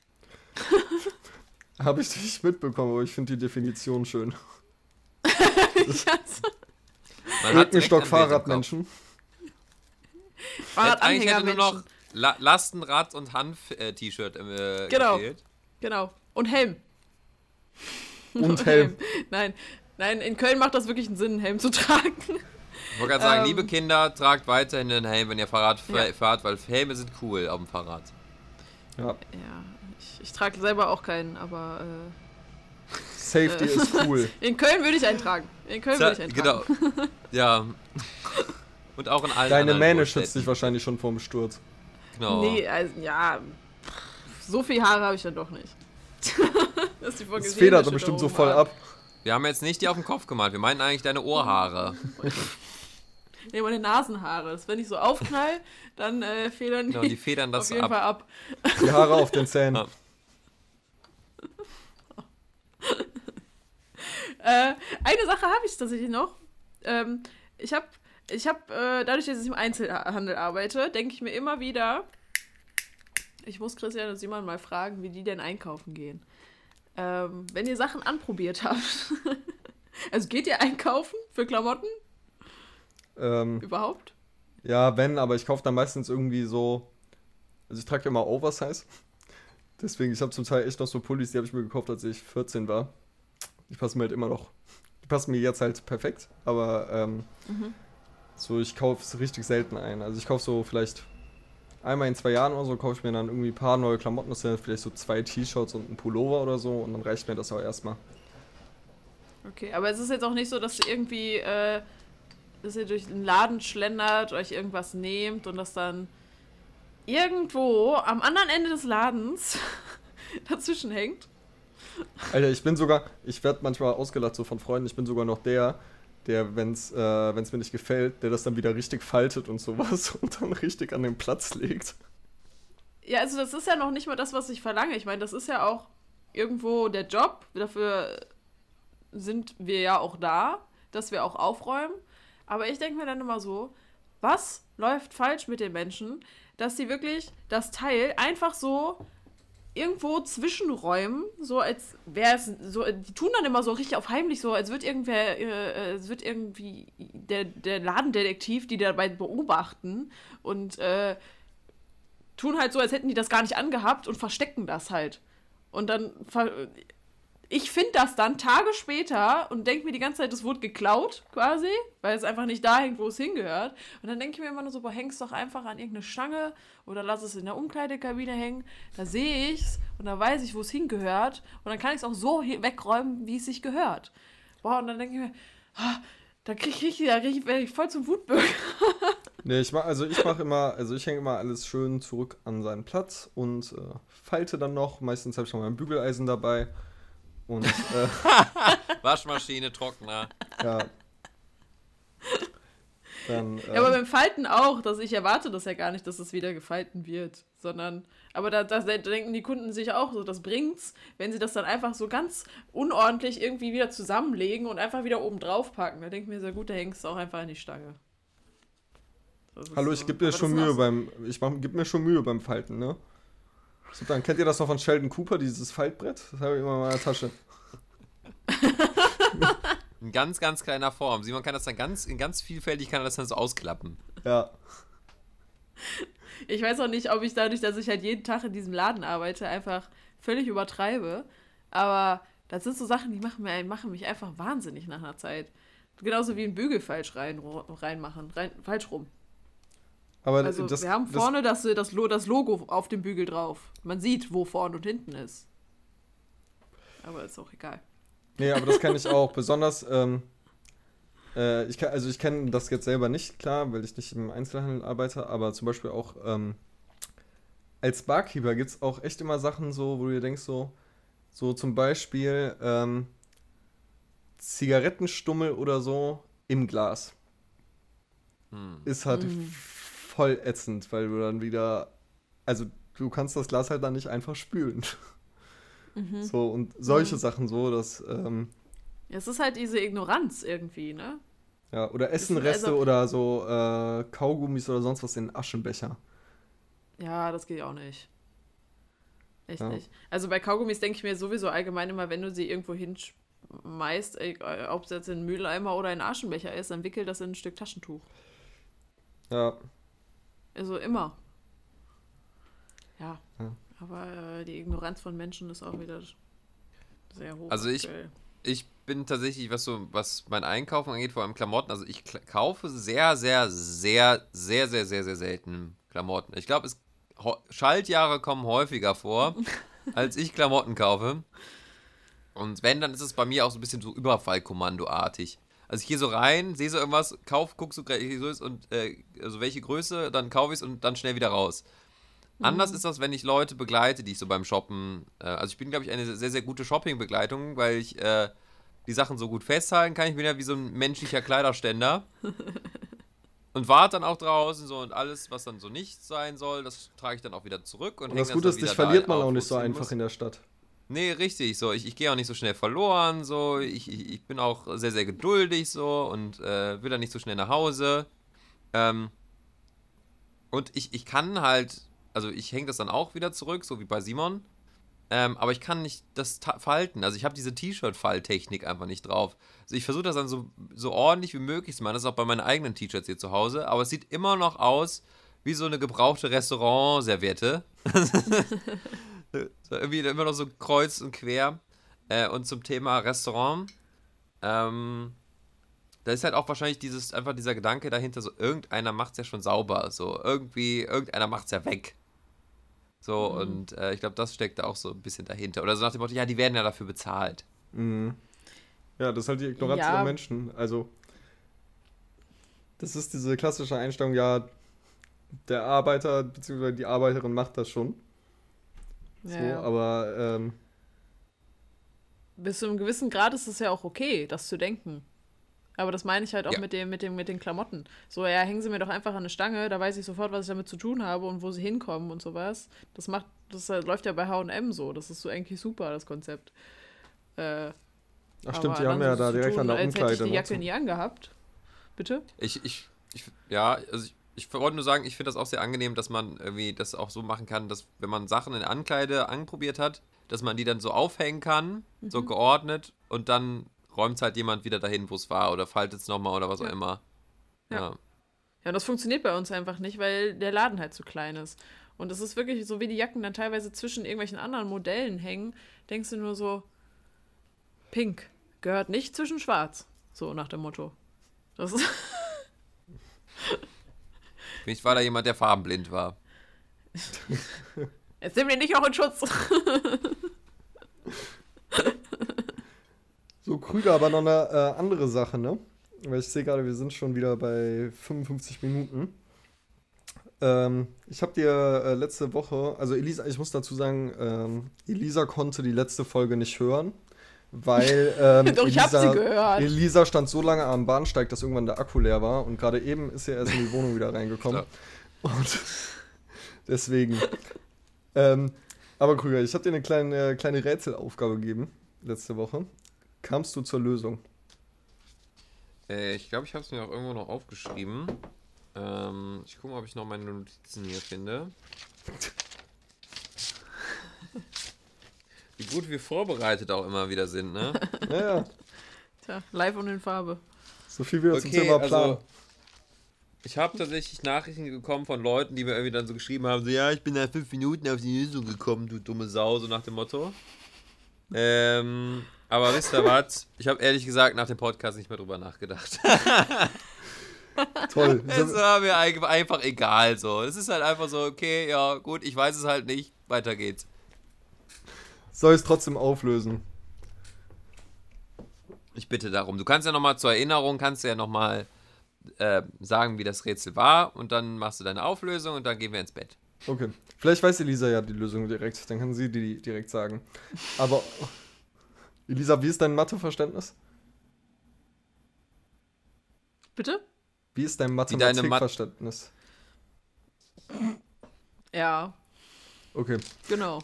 [SPEAKER 3] (laughs)
[SPEAKER 4] habe ich nicht mitbekommen, aber ich finde die Definition schön. (laughs)
[SPEAKER 3] ja, so
[SPEAKER 5] Man hat direkt
[SPEAKER 4] Birkenstock
[SPEAKER 5] ein Bild im Kopf.
[SPEAKER 4] Fahrradmenschen.
[SPEAKER 5] Eigentlich hätte nur noch. La Lastenrad und Hanf-T-Shirt äh,
[SPEAKER 3] Genau.
[SPEAKER 5] gefehlt.
[SPEAKER 3] Genau. Und Helm.
[SPEAKER 4] Und (laughs) Helm.
[SPEAKER 3] Nein, nein, in Köln macht das wirklich einen Sinn, einen Helm zu (laughs) tragen.
[SPEAKER 5] Ich wollte gerade sagen,
[SPEAKER 3] Ähm.
[SPEAKER 5] liebe Kinder, tragt weiterhin den Helm, wenn ihr Fahrrad
[SPEAKER 3] Ja.
[SPEAKER 5] fahrt, weil Helme sind cool auf dem Fahrrad.
[SPEAKER 4] Ja,
[SPEAKER 3] Ja, ich, ich trage selber auch keinen, aber äh,
[SPEAKER 4] Safety
[SPEAKER 3] Äh.
[SPEAKER 4] ist cool. (laughs)
[SPEAKER 3] in Köln würde ich einen tragen. In Köln würde ich einen tragen.
[SPEAKER 5] genau. ja. Und auch in allen
[SPEAKER 4] Deine Mähne schützt dich wahrscheinlich schon vorm Sturz.
[SPEAKER 5] Genau.
[SPEAKER 3] Nee, also, ja, so viel Haare habe ich dann doch nicht. (laughs) das ist die
[SPEAKER 4] Das federt doch bestimmt so voll ab.
[SPEAKER 5] Wir haben jetzt nicht die auf den Kopf gemalt, wir meinen eigentlich deine Ohrhaare. (laughs)
[SPEAKER 3] Nee, meine Nasenhaare. Das, wenn ich so aufknall, dann äh, federn
[SPEAKER 5] Genau, die federn
[SPEAKER 3] auf
[SPEAKER 5] das
[SPEAKER 3] jeden
[SPEAKER 5] ab.
[SPEAKER 3] Fall ab.
[SPEAKER 4] Die Haare auf den Zähnen.
[SPEAKER 5] Ja. (laughs)
[SPEAKER 3] äh, eine Sache habe ich tatsächlich noch. Ähm, ich habe, ich habe, äh, dadurch, dass ich im Einzelhandel arbeite, denke ich mir immer wieder, ich muss Christian und Simon mal fragen, wie die denn einkaufen gehen. Ähm, wenn ihr Sachen anprobiert habt. (laughs) also geht ihr einkaufen für Klamotten?
[SPEAKER 4] Ähm,
[SPEAKER 3] Überhaupt?
[SPEAKER 4] ja, wenn, aber ich kaufe dann meistens irgendwie so. Also ich trage ja immer Oversize. (laughs) Deswegen, ich habe zum Teil echt noch so Pullis, die habe ich mir gekauft, als ich 14 war. Die passen mir halt immer noch. Die passen mir jetzt halt perfekt, aber ähm, so, ich kaufe es richtig selten ein. Also ich kaufe so vielleicht einmal in zwei Jahren oder so, kaufe ich mir dann irgendwie ein paar neue Klamotten. Das sind vielleicht so zwei T-Shirts und ein Pullover oder so und dann reicht mir das auch erstmal.
[SPEAKER 3] Okay, aber es ist jetzt auch nicht so, dass ihr irgendwie, äh, dass ihr durch den Laden schlendert, euch irgendwas nehmt und das dann irgendwo am anderen Ende des Ladens (laughs) dazwischen hängt.
[SPEAKER 4] Alter, ich bin sogar, ich werde manchmal ausgelacht so von Freunden, ich bin sogar noch der, der, wenn es äh, mir nicht gefällt, der das dann wieder richtig faltet und sowas (laughs) und dann richtig an den Platz legt.
[SPEAKER 3] Ja, also das ist ja noch nicht mal das, was ich verlange. Ich meine, das ist ja auch irgendwo der Job. Dafür sind wir ja auch da, dass wir auch aufräumen. Aber ich denke mir dann immer so, was läuft falsch mit den Menschen, dass sie wirklich das Teil einfach so irgendwo zwischenräumen, so als wäre es so, die tun dann immer so richtig auf heimlich, so als wird irgendwer, äh, äh, es wird irgendwie der, der Ladendetektiv, die dabei beobachten und äh, tun halt so, als hätten die das gar nicht angehabt und verstecken das halt. Und dann, ich finde das dann Tage später und denke mir die ganze Zeit, das wurde geklaut, quasi, weil es einfach nicht da hängt, wo es hingehört. Und dann denke ich mir immer nur so, boah, häng's doch einfach an irgendeine Stange oder lass es in der Umkleidekabine hängen. Da sehe ich's und da weiß ich, wo es hingehört. Und dann kann ich es auch so wegräumen, wie es sich gehört. Boah, und dann denke ich mir, ah, da kriege ich, krieg ich, werd ich voll zum Wutbürger. (laughs)
[SPEAKER 4] Nee, ich mach, also ich mache immer, also ich hänge immer alles schön zurück an seinen Platz und äh, falte dann noch. Meistens habe ich noch mein Bügeleisen dabei. Und äh, (laughs)
[SPEAKER 5] Waschmaschine, Trockner.
[SPEAKER 4] ja. Dann, äh,
[SPEAKER 3] Ja, aber beim Falten auch, dass ich erwarte das ja gar nicht, dass es wieder gefalten wird, sondern, aber da, da denken die Kunden sich auch so, das bringt's, wenn sie das dann einfach so ganz unordentlich irgendwie wieder zusammenlegen und einfach wieder oben drauf packen. Da denke ich mir sehr gut, da hängst du auch einfach an die Stange.
[SPEAKER 4] Hallo, ich
[SPEAKER 3] so.
[SPEAKER 4] gebe dir
[SPEAKER 3] Aber
[SPEAKER 4] schon Mühe beim, ich mach, gib mir schon Mühe beim Falten, ne? So, dann kennt ihr das noch von Sheldon Cooper, dieses Faltbrett? Das habe ich immer in meiner Tasche. (laughs)
[SPEAKER 5] In ganz, ganz kleiner Form. Simon kann das dann ganz, in ganz vielfältig kann er das dann so ausklappen.
[SPEAKER 4] Ja.
[SPEAKER 3] Ich weiß auch nicht, ob ich dadurch, dass ich halt jeden Tag in diesem Laden arbeite, einfach völlig übertreibe. Aber das sind so Sachen, die machen, mir, machen mich einfach wahnsinnig nach einer Zeit. Genauso wie ein Bügel falsch rein, reinmachen, rein, falsch rum.
[SPEAKER 4] Aber
[SPEAKER 3] Also
[SPEAKER 4] das,
[SPEAKER 3] wir haben vorne das, das, Lo- das Logo auf dem Bügel drauf. Man sieht, wo vorne und hinten ist. Aber ist auch egal.
[SPEAKER 4] Nee, aber das kenne ich auch. Besonders, ähm, äh, ich kann, also ich kenne das jetzt selber nicht, klar, weil ich nicht im Einzelhandel arbeite, aber zum Beispiel auch ähm, als Barkeeper gibt es auch echt immer Sachen so, wo du dir denkst, so, so zum Beispiel ähm, Zigarettenstummel oder so im Glas.
[SPEAKER 5] Hm.
[SPEAKER 4] Ist halt voll ätzend, weil du dann wieder, also du kannst das Glas halt dann nicht einfach spülen. So, und solche Sachen so, dass, ähm,
[SPEAKER 3] es ist halt diese Ignoranz irgendwie, ne?
[SPEAKER 4] Ja, oder Essenreste
[SPEAKER 3] also-
[SPEAKER 4] oder so äh, Kaugummis oder sonst was in Aschenbecher.
[SPEAKER 3] Ja, das geht auch nicht. Echt
[SPEAKER 4] Ja.
[SPEAKER 3] nicht. Also bei Kaugummis denke ich mir sowieso allgemein immer, wenn du sie irgendwo hinschmeißt, äh, ob es jetzt in einen Mülleimer oder in einen Aschenbecher ist, dann wickel das in ein Stück Taschentuch.
[SPEAKER 4] Ja,
[SPEAKER 3] Also immer. Ja.
[SPEAKER 4] Ja.
[SPEAKER 3] Aber äh, die Ignoranz von Menschen ist auch wieder sehr hoch.
[SPEAKER 5] Also ich-
[SPEAKER 3] aktuell.
[SPEAKER 5] Ich bin tatsächlich, was so, was mein Einkaufen angeht, vor allem Klamotten, also ich kaufe sehr, sehr, sehr, sehr, sehr, sehr, sehr selten Klamotten. Ich glaube, Schaltjahre kommen häufiger vor, (laughs) als ich Klamotten kaufe. Und wenn, dann ist es bei mir auch so ein bisschen so Überfallkommando-artig. Also ich gehe so rein, sehe so irgendwas, kauf, guck so, so ist und äh, also welche Größe, dann kaufe ich es und dann schnell wieder raus. Anders ist das, wenn ich Leute begleite, die ich so beim Shoppen. Äh, also ich bin, glaube ich, eine sehr, sehr gute Shopping-Begleitung, weil ich äh, die Sachen so gut festhalten kann. Ich bin ja wie so ein menschlicher Kleiderständer. (laughs) und warte dann auch draußen so und alles, was dann so nicht sein soll, das trage ich dann auch wieder zurück. Und,
[SPEAKER 4] und das Gute ist, dich verliert man auch nicht so einfach
[SPEAKER 5] muss.
[SPEAKER 4] in der Stadt.
[SPEAKER 5] Nee, richtig, so. Ich, ich gehe auch nicht so schnell verloren, so. Ich, ich, ich bin auch sehr, sehr geduldig, so. Und äh, will dann nicht so schnell nach Hause. Ähm, und ich, ich kann halt, also ich hänge das dann auch wieder zurück, so wie bei Simon. Ähm, aber ich kann nicht das falten. Also ich habe diese T-Shirt-Falltechnik einfach nicht drauf. Also ich versuche das dann so, so ordentlich wie möglich zu machen. Das ist auch bei meinen eigenen T-Shirts hier zu Hause. Aber es sieht immer noch aus wie so eine gebrauchte Restaurant-Serviette. (laughs) (laughs) (laughs) irgendwie immer noch so kreuz und quer. Äh, und zum Thema Restaurant. Ähm, da ist halt auch wahrscheinlich dieses, einfach dieser Gedanke dahinter, so irgendeiner macht es ja schon sauber. So irgendwie, irgendeiner macht es ja weg. So, und äh, ich glaube, das steckt da auch so ein bisschen dahinter. Oder so nach dem Motto, ja, die werden ja dafür bezahlt.
[SPEAKER 4] Mhm. Ja, das ist halt die Ignoranz
[SPEAKER 3] Ja.
[SPEAKER 4] der Menschen. Also, das ist diese klassische Einstellung, ja, der Arbeiter bzw. die Arbeiterin macht das schon. So,
[SPEAKER 3] Ja, ja.
[SPEAKER 4] aber ähm,
[SPEAKER 3] Bis zu einem gewissen Grad ist es ja auch okay, das zu denken. Aber das meine ich halt auch
[SPEAKER 5] Ja.
[SPEAKER 3] mit, dem, mit, dem, mit den Klamotten. So, ja, hängen sie mir doch einfach an eine Stange, da weiß ich sofort, was ich damit zu tun habe und wo sie hinkommen und sowas. Das macht, das äh, läuft ja bei HM so. Das ist so eigentlich super, das Konzept. Äh,
[SPEAKER 4] ach stimmt, die haben ja
[SPEAKER 3] so
[SPEAKER 4] da direkt
[SPEAKER 3] tun,
[SPEAKER 4] an der
[SPEAKER 3] als hätte ich
[SPEAKER 4] Umkleide.
[SPEAKER 3] die
[SPEAKER 4] ne,
[SPEAKER 3] Jacke nie angehabt. Bitte?
[SPEAKER 5] Ich, ich, ich ja, also ich, ich wollte nur sagen, ich finde das auch sehr angenehm, dass man irgendwie das auch so machen kann, dass wenn man Sachen in Ankleide anprobiert hat, dass man die dann so aufhängen kann, so geordnet und dann räumt es halt jemand wieder dahin, wo es war oder faltet es nochmal oder was auch immer.
[SPEAKER 3] Ja.
[SPEAKER 5] Ja.
[SPEAKER 3] Ja, und das funktioniert bei uns einfach nicht, weil der Laden halt zu klein ist. Und es ist wirklich so, wie die Jacken dann teilweise zwischen irgendwelchen anderen Modellen hängen, denkst du nur so, pink gehört nicht zwischen schwarz. So nach dem Motto. Das ist, (laughs)
[SPEAKER 5] Vielleicht war da jemand, der farbenblind war. (laughs)
[SPEAKER 3] jetzt nimm den nicht auch in Schutz. (laughs)
[SPEAKER 4] So, Krüger, aber noch eine äh, andere Sache, ne? Weil ich sehe gerade, wir sind schon wieder bei 55 Minuten. Ähm, ich habe dir äh, letzte Woche, also Elisa, ich muss dazu sagen, ähm, Elisa konnte die letzte Folge nicht hören, weil (laughs) ähm,
[SPEAKER 3] Doch, ich hab sie gehört.
[SPEAKER 4] Elisa stand so lange am Bahnsteig, dass irgendwann der Akku leer war und gerade eben ist sie erst in die Wohnung wieder reingekommen. Und (laughs) deswegen. ähm, aber Krüger, ich habe dir eine kleine, kleine Rätselaufgabe gegeben letzte Woche. Kamst du zur Lösung?
[SPEAKER 5] Äh, ich glaube, ich habe es mir auch irgendwo noch aufgeschrieben. Ähm, ich gucke mal, ob ich noch meine Notizen hier finde. (laughs) Wie gut wir vorbereitet auch immer wieder sind, ne?
[SPEAKER 4] Ja, ja.
[SPEAKER 3] Tja, live und in Farbe.
[SPEAKER 4] So viel wieder zum Thema Plan.
[SPEAKER 5] also ich habe tatsächlich Nachrichten bekommen von Leuten, die mir irgendwie dann so geschrieben haben, so ja, ich bin nach fünf Minuten auf die Lösung gekommen, du dumme Sau, so nach dem Motto. Ähm, aber wisst ihr was? Ich habe ehrlich gesagt nach dem Podcast nicht mehr drüber nachgedacht. (laughs)
[SPEAKER 4] Toll. (laughs)
[SPEAKER 5] Es war mir einfach egal so. Es ist halt einfach so, okay, ja, gut, ich weiß es halt nicht, weiter geht's.
[SPEAKER 4] Soll ich es trotzdem auflösen?
[SPEAKER 5] Ich bitte darum. Du kannst ja nochmal zur Erinnerung, kannst du ja nochmal äh, sagen, wie das Rätsel war und dann machst du deine Auflösung und dann gehen wir ins Bett.
[SPEAKER 4] Okay. Vielleicht weiß Elisa ja die Lösung direkt. Dann kann sie die direkt sagen. Aber, Elisa, wie ist dein Matheverständnis?
[SPEAKER 3] Bitte?
[SPEAKER 4] Wie ist dein
[SPEAKER 5] Wie deine Mat-
[SPEAKER 4] Mathematikverständnis?
[SPEAKER 3] Ja,
[SPEAKER 4] Okay.
[SPEAKER 3] genau.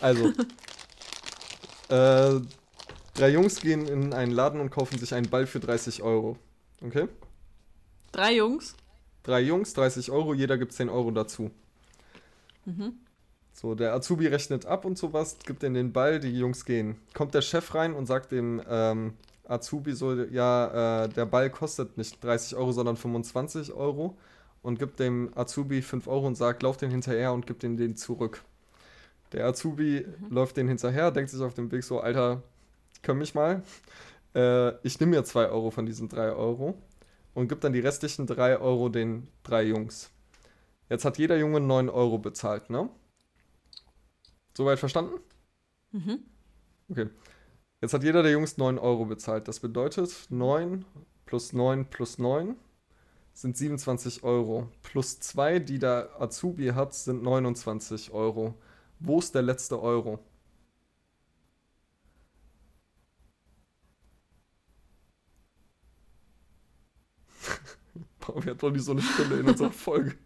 [SPEAKER 4] Also, äh, drei Jungs gehen in einen Laden und kaufen sich einen Ball für 30 Euro. Okay?
[SPEAKER 3] Drei Jungs.
[SPEAKER 4] Drei Jungs, 30 Euro, jeder gibt 10 Euro dazu. So, der Azubi rechnet ab und sowas, gibt in den Ball, die Jungs gehen. Kommt der Chef rein und sagt dem ähm, Azubi so, ja, äh, der Ball kostet nicht 30 Euro, sondern 25 Euro und gibt dem Azubi 5 Euro und sagt, lauf den hinterher und gibt ihm den zurück. Der Azubi läuft den hinterher, denkt sich auf dem Weg so, Alter, können mich mal. Äh, ich nehme mir 2 Euro von diesen 3 Euro und gibt dann die restlichen 3 Euro den drei Jungs. Jetzt hat jeder Junge 9 Euro bezahlt, ne? Soweit verstanden?
[SPEAKER 3] Mhm.
[SPEAKER 4] Okay. Jetzt hat jeder der Jungs 9 Euro bezahlt. Das bedeutet 9 plus 9 plus 9 sind 27 Euro. Plus 2, die der Azubi hat, sind 29 Euro. Wo ist der letzte Euro? Wir hatten doch nicht so eine Stunde in unserer Folge.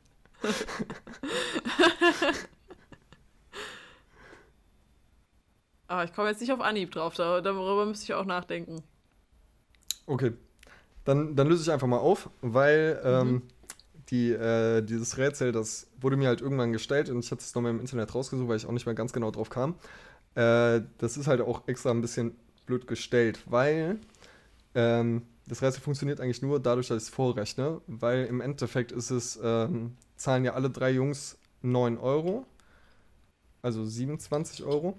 [SPEAKER 3] Aber ich komme jetzt nicht auf Anhieb drauf, da- darüber müsste ich auch nachdenken.
[SPEAKER 4] Okay. Dann, dann löse ich einfach mal auf, weil ähm, die, äh, dieses Rätsel, das wurde mir halt irgendwann gestellt und ich hatte es nochmal im Internet rausgesucht, weil ich auch nicht mehr ganz genau drauf kam. Äh, das ist halt auch extra ein bisschen blöd gestellt, weil ähm, das Rätsel funktioniert eigentlich nur dadurch, dass ich es vorrechne, weil im Endeffekt ist es, ähm, zahlen ja alle drei Jungs 9 Euro, also 27 Euro.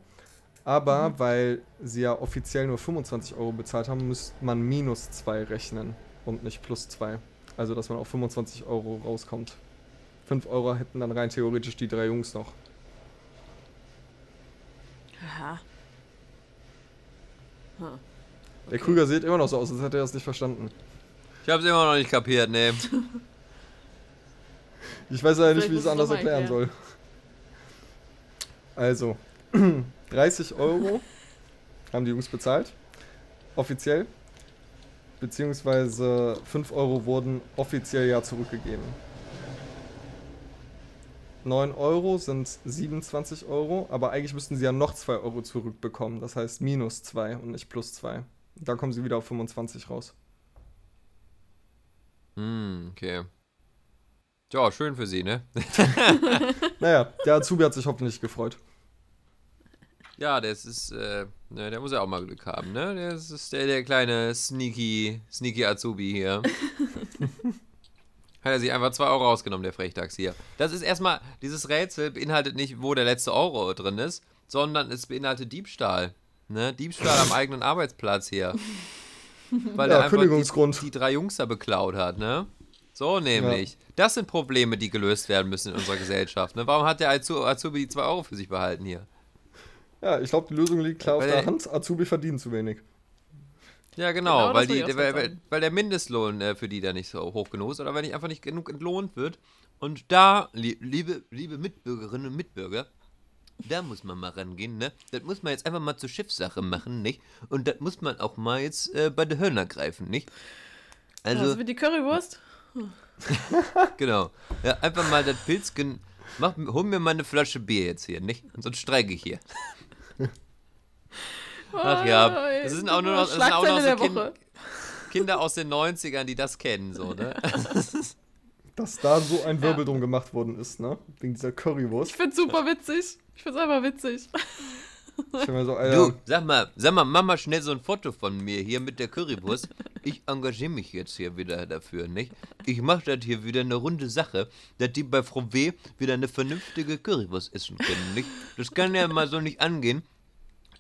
[SPEAKER 4] Aber weil sie ja offiziell nur 25 Euro bezahlt haben, müsste man minus 2 rechnen und nicht plus 2. Also dass man auf 25 Euro rauskommt. 5 Euro hätten dann rein theoretisch die drei Jungs noch.
[SPEAKER 3] Aha. Hm.
[SPEAKER 4] Der Krüger sieht immer noch so aus, als hätte er das nicht verstanden.
[SPEAKER 5] Ich hab's immer noch nicht kapiert, nee.
[SPEAKER 4] Ich weiß ja nicht, wie ich es anders
[SPEAKER 3] mal
[SPEAKER 4] erklären soll. Also, (clears throat) 30 Euro haben die Jungs bezahlt. Offiziell. Beziehungsweise 5 Euro wurden offiziell ja zurückgegeben. 9 Euro sind 27 Euro, aber eigentlich müssten sie ja noch 2 Euro zurückbekommen. Das heißt minus 2 und nicht plus 2. Da kommen sie wieder auf 25 raus.
[SPEAKER 5] Hm, okay. Ja, schön für sie, ne? (laughs)
[SPEAKER 4] Naja, der Azubi hat sich hoffentlich gefreut.
[SPEAKER 5] Ja, das ist, äh, ne, der muss ja auch mal Glück haben, ne? Das ist der, der kleine sneaky, sneaky Azubi hier. (laughs) Hat er sich einfach 2 Euro rausgenommen, der Frechdachs hier. Das ist erstmal, dieses Rätsel beinhaltet nicht, wo der letzte Euro drin ist, sondern es beinhaltet Diebstahl. Ne? Diebstahl am eigenen Arbeitsplatz hier. (laughs) Weil
[SPEAKER 4] Ja,
[SPEAKER 5] er einfach die, die drei Jungs da beklaut hat, ne? So nämlich. Das sind Probleme, die gelöst werden müssen in unserer Gesellschaft. Ne? Warum hat der Azu- Azubi die 2 Euro für sich behalten hier?
[SPEAKER 4] Ja, ich glaube, die Lösung liegt klar auf
[SPEAKER 5] Weil
[SPEAKER 4] der
[SPEAKER 5] der-
[SPEAKER 4] Hand. Azubi verdient zu wenig.
[SPEAKER 5] Ja, genau,
[SPEAKER 3] Genau, das
[SPEAKER 5] weil, die, weil, weil, weil der Mindestlohn äh, für die da nicht so hoch genug ist oder wenn nicht einfach nicht genug entlohnt wird. Und da, lie- liebe, liebe Mitbürgerinnen und Mitbürger, da muss man mal rangehen, ne? Das muss man jetzt einfach mal zur Schiffssache machen, nicht? Und das muss man auch mal jetzt äh, bei der Hörner greifen, nicht?
[SPEAKER 3] Also,
[SPEAKER 5] Also,
[SPEAKER 3] also wie die Currywurst? (laughs)
[SPEAKER 5] genau. Ja, einfach mal das Pilzgen. Mach, hol mir mal eine Flasche Bier jetzt hier, nicht? Sonst streike ich hier. Ach ja, das sind auch nur noch, das sind auch noch so kind. Kinder aus den 90ern, die das kennen, so, ne? (laughs)
[SPEAKER 4] Dass da so ein Wirbel drum gemacht worden ist, ne? Wegen dieser Currywurst.
[SPEAKER 3] Ich find's super witzig. Ich find's einfach witzig.
[SPEAKER 4] So,
[SPEAKER 5] Du, sag mal, sag mal, mach mal schnell so ein Foto von mir hier mit der Currywurst. Ich engagiere mich jetzt hier wieder dafür, nicht? Ich mache das hier wieder eine runde Sache, dass die bei Frau W. wieder eine vernünftige Currywurst essen können, nicht? Das kann ja mal so nicht angehen,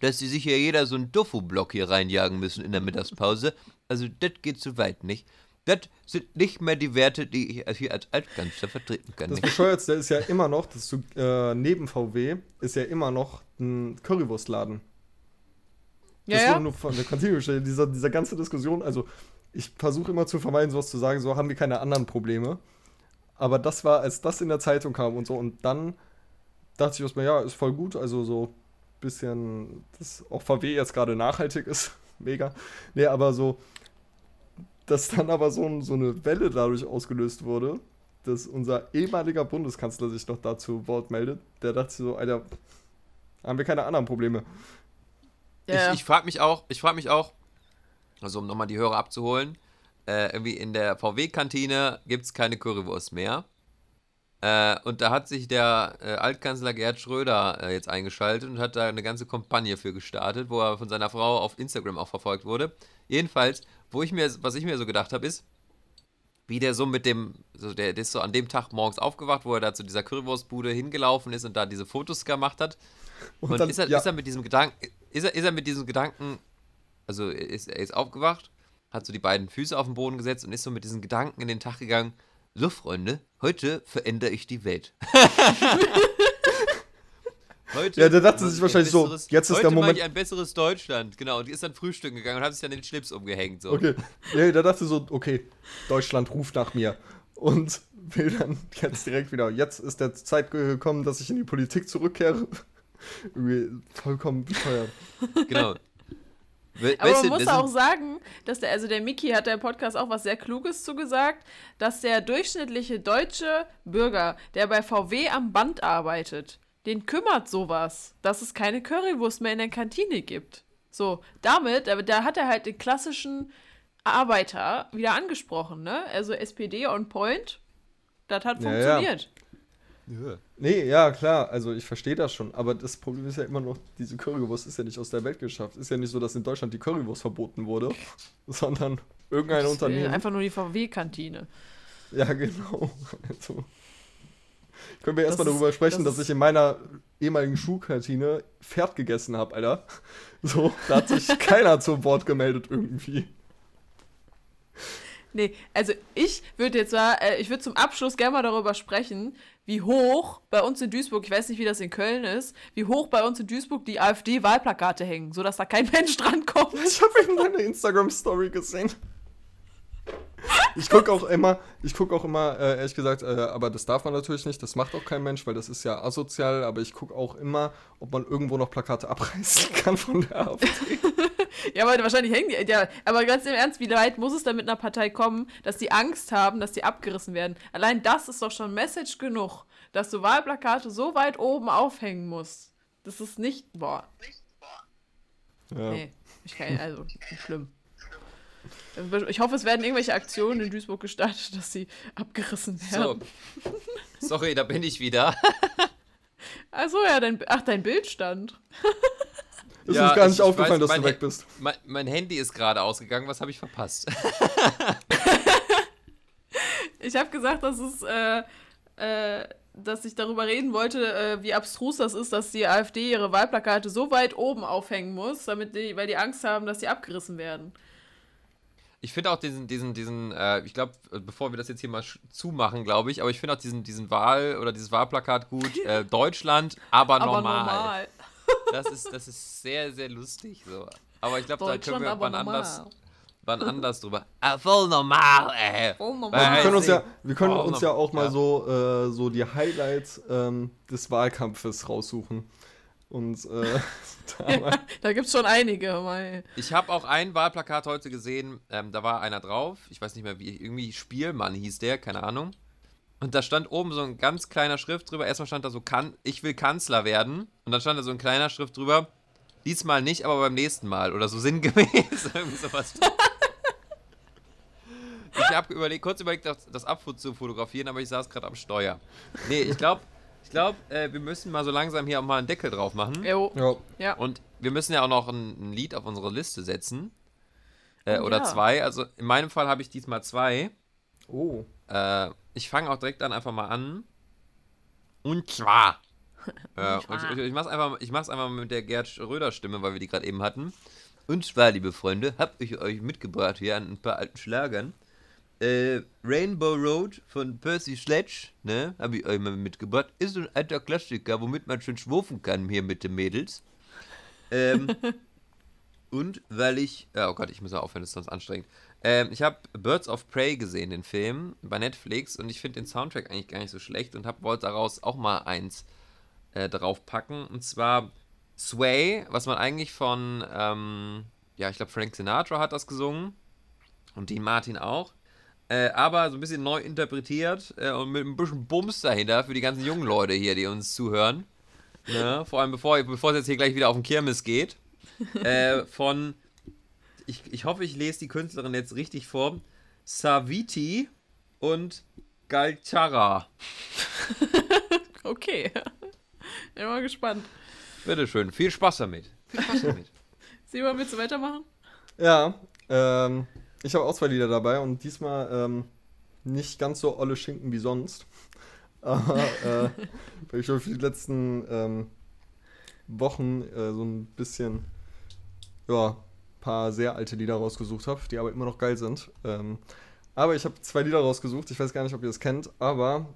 [SPEAKER 5] dass sie sich ja jeder so einen Tofu-Block hier reinjagen müssen in der Mittagspause. Also, das geht zu weit, nicht? Das sind nicht mehr die Werte, die ich hier als Altkanzler vertreten kann,
[SPEAKER 4] das? Bescheuertste ist ja immer noch, dass du, äh, neben VW ist ja immer noch ein Currywurstladen.
[SPEAKER 3] Ja,
[SPEAKER 4] das
[SPEAKER 3] ja.
[SPEAKER 4] nur von der Kantine gestellt. Dieser, dieser ganze Diskussion, also ich versuche immer zu vermeiden, sowas zu sagen, so haben wir keine anderen Probleme. Aber das war, als das in der Zeitung kam und so, und dann dachte ich erstmal, ja, ist voll gut, also so bisschen, dass auch VW jetzt gerade nachhaltig ist, (laughs) mega. Nee, aber so, dass dann aber so, ein, so eine Welle dadurch ausgelöst wurde, dass unser ehemaliger Bundeskanzler sich noch dazu Wort meldet, der dachte so, Alter, haben wir keine anderen Probleme.
[SPEAKER 3] ja.
[SPEAKER 5] Ich, ich frage mich auch, ich frage mich auch, also um nochmal die Hörer abzuholen, äh, irgendwie in der VW-Kantine gibt es keine Currywurst mehr. Äh, und da hat sich der äh, Altkanzler Gerhard Schröder äh, jetzt eingeschaltet und hat da eine ganze Kampagne für gestartet, wo er von seiner Frau auf Instagram auch verfolgt wurde. Jedenfalls, wo ich mir, was ich mir so gedacht habe, ist, wie der so mit dem, so der, der ist so an dem Tag morgens aufgewacht, wo er da zu dieser Currywurstbude hingelaufen ist und da diese Fotos gemacht hat. Und,
[SPEAKER 4] dann-
[SPEAKER 5] ist, er,
[SPEAKER 4] ja.
[SPEAKER 5] ist er mit diesem Gedanken, ist er, ist er mit diesem Gedanken, also ist er ist aufgewacht, hat so die beiden Füße auf den Boden gesetzt und ist so mit diesen Gedanken in den Tag gegangen, so Freunde, heute verändere ich die Welt. (laughs) heute
[SPEAKER 4] Ja, der dachte sich
[SPEAKER 5] ich
[SPEAKER 4] wahrscheinlich
[SPEAKER 5] ein
[SPEAKER 4] so, jetzt ist der Moment-
[SPEAKER 5] ich ein besseres Deutschland, genau. Und die ist dann frühstücken gegangen und hat sich dann den Schlips umgehängt. So.
[SPEAKER 4] Okay. Nee, der dachte so, okay, Deutschland ruft nach mir. Und will dann jetzt direkt wieder, jetzt ist der Zeit gekommen, dass ich in die Politik zurückkehre. (laughs) Vollkommen bescheuert.
[SPEAKER 5] Genau. We
[SPEAKER 3] Aber man muss auch sagen, dass der, also der Miki hat der Podcast auch was sehr Kluges zugesagt, dass der durchschnittliche deutsche Bürger, der bei VW am Band arbeitet, den kümmert sowas, dass es keine Currywurst mehr in der Kantine gibt. So, damit, aber da hat er halt den klassischen Arbeiter wieder angesprochen, ne? Also SPD on point. Das hat
[SPEAKER 4] Ja, ja.
[SPEAKER 3] funktioniert.
[SPEAKER 4] Nee, ja, klar, also ich verstehe das schon, aber das Problem ist ja immer noch, diese Currywurst ist ja nicht aus der Welt geschafft. Ist ja nicht so, dass in Deutschland die Currywurst verboten wurde, (laughs) sondern irgendein
[SPEAKER 3] Das
[SPEAKER 4] Unternehmen.
[SPEAKER 3] Einfach nur die VW-Kantine.
[SPEAKER 4] Ja, genau. (laughs) Also, können wir erstmal darüber sprechen,
[SPEAKER 3] das
[SPEAKER 4] dass ich in meiner ehemaligen Schulkantine Pferd gegessen habe, Alter. (laughs) So, da hat sich keiner zum Wort gemeldet irgendwie.
[SPEAKER 3] Nee, also ich würde jetzt mal, äh, ich würde zum Abschluss gerne mal darüber sprechen, wie hoch bei uns in Duisburg, ich weiß nicht, wie das in Köln ist, wie hoch bei uns in Duisburg die AfD-Wahlplakate hängen, sodass da kein (laughs) Mensch drankommt.
[SPEAKER 4] Ich habe eben deine Instagram-Story gesehen. Ich gucke auch immer, ich gucke auch immer, äh, ehrlich gesagt, äh, aber das darf man natürlich nicht, das macht auch kein Mensch, weil das ist ja asozial, aber ich gucke auch immer, ob man irgendwo noch Plakate abreißen (laughs) kann von der AfD. (laughs)
[SPEAKER 3] Ja, aber wahrscheinlich hängen die. Ja, aber ganz im Ernst, wie weit muss es denn mit einer Partei kommen, dass die Angst haben, dass die abgerissen werden? Allein das ist doch schon Message genug, dass du Wahlplakate so weit oben aufhängen musst. Das ist nicht. Boah.
[SPEAKER 4] Ja.
[SPEAKER 3] Nee, ich kann, also, schlimm. Ich hoffe, es werden irgendwelche Aktionen in Duisburg gestartet, dass sie abgerissen
[SPEAKER 5] So.
[SPEAKER 3] werden. (laughs)
[SPEAKER 5] Sorry, da bin ich wieder. (laughs)
[SPEAKER 3] Also ja, dein, ach, dein Bildstand. (laughs)
[SPEAKER 4] Ist
[SPEAKER 5] Ja,
[SPEAKER 4] uns gar nicht
[SPEAKER 5] ich
[SPEAKER 4] aufgefallen,
[SPEAKER 5] weiß,
[SPEAKER 4] dass du
[SPEAKER 5] mein
[SPEAKER 4] weg bist.
[SPEAKER 5] Mein, mein Handy ist gerade ausgegangen, was habe ich verpasst?
[SPEAKER 3] Ich habe gesagt, dass es, äh, äh, dass ich darüber reden wollte, äh, wie abstrus das ist, dass die AfD ihre Wahlplakate so weit oben aufhängen muss, damit die, weil die Angst haben, dass sie abgerissen werden.
[SPEAKER 5] Ich finde auch diesen, diesen, diesen, äh, ich glaube, bevor wir das jetzt hier mal zumachen, glaube ich, aber ich finde auch diesen, diesen Wahl- oder dieses Wahlplakat gut. Äh, (laughs) Deutschland, aber,
[SPEAKER 3] Aber
[SPEAKER 5] normal.
[SPEAKER 3] normal.
[SPEAKER 5] Das ist, das ist sehr, sehr lustig so. Aber ich glaube, da können
[SPEAKER 3] Deutschland,
[SPEAKER 5] wir wann
[SPEAKER 3] normal.
[SPEAKER 5] anders, wann anders drüber. Ah, voll normal, ey.
[SPEAKER 3] Voll normal.
[SPEAKER 4] Wir können uns ja, wir können uns ja auch mal
[SPEAKER 5] ja.
[SPEAKER 4] so, äh, so die Highlights ähm, des Wahlkampfes raussuchen. Und äh, (laughs) (laughs) da
[SPEAKER 3] Da gibt es schon einige. Mal.
[SPEAKER 5] Ich habe auch ein Wahlplakat heute gesehen, ähm, da war einer drauf, ich weiß nicht mehr wie, irgendwie Spielmann hieß der, keine Ahnung. Und da stand oben so ein ganz kleiner Schrift drüber. Erstmal stand da so, kann, ich will Kanzler werden. Und dann stand da so ein kleiner Schrift drüber, diesmal nicht, aber beim nächsten Mal. Oder so (laughs) sinngemäß. Irgendwie sowas. Ich habe überlegt, kurz überlegt, das, das Abfut zu fotografieren, aber ich saß gerade am Steuer. Nee, ich glaube, ich glaub, äh, wir müssen mal so langsam hier auch mal einen Deckel drauf machen.
[SPEAKER 3] Jo.
[SPEAKER 4] ja,
[SPEAKER 3] Ja.
[SPEAKER 5] Und wir müssen ja auch noch ein, ein Lied auf unsere Liste setzen. Äh,
[SPEAKER 3] Oh,
[SPEAKER 5] oder
[SPEAKER 3] ja.
[SPEAKER 5] zwei. Also in meinem Fall habe ich diesmal zwei.
[SPEAKER 4] oh,
[SPEAKER 5] Äh, ich fange auch direkt dann einfach mal an. Und zwar. (laughs) äh, und ich, ich, mach's einfach, ich mach's einfach mit der Gerd Röder-Stimme, weil wir die gerade eben hatten. Und zwar, liebe Freunde, hab ich euch mitgebracht hier an ein paar alten Schlagern. Äh, Rainbow Road von Percy Sledge, ne, habe ich euch mal mitgebracht. Ist so ein alter Klassiker, womit man schön schwufen kann hier mit den Mädels. Ähm, (laughs) und weil ich, ja, oh Gott, ich muss mal aufhören, das ist sonst anstrengend. Ähm, ich habe Birds of Prey gesehen, den Film, bei Netflix, und ich finde den Soundtrack eigentlich gar nicht so schlecht und hab, wollte daraus auch mal eins äh, draufpacken. Und zwar Sway, was man eigentlich von, ähm, ja, ich glaube, Frank Sinatra hat das gesungen und Dean Martin auch. Äh, aber so ein bisschen neu interpretiert äh, und mit ein bisschen Bums dahinter für die ganzen jungen Leute hier, die uns zuhören. Ne? Vor allem bevor, bevor es jetzt hier gleich wieder auf den Kirmes geht. äh, von, ich, ich hoffe, ich lese die Künstlerin jetzt richtig vor. Saviti und Galchara. (laughs)
[SPEAKER 3] Okay. Bin mal gespannt.
[SPEAKER 5] Bitteschön, viel Spaß damit. Viel Spaß damit.
[SPEAKER 3] Simon, willst du weitermachen?
[SPEAKER 4] ja, ähm, ich habe auch zwei Lieder dabei und diesmal ähm, nicht ganz so olle Schinken wie sonst. (laughs) Aber äh, weil ich schon für die letzten ähm, Wochen äh, so ein bisschen, ja, paar sehr alte Lieder rausgesucht habe, die aber immer noch geil sind. Ähm, aber ich habe zwei Lieder rausgesucht, ich weiß gar nicht, ob ihr das kennt, aber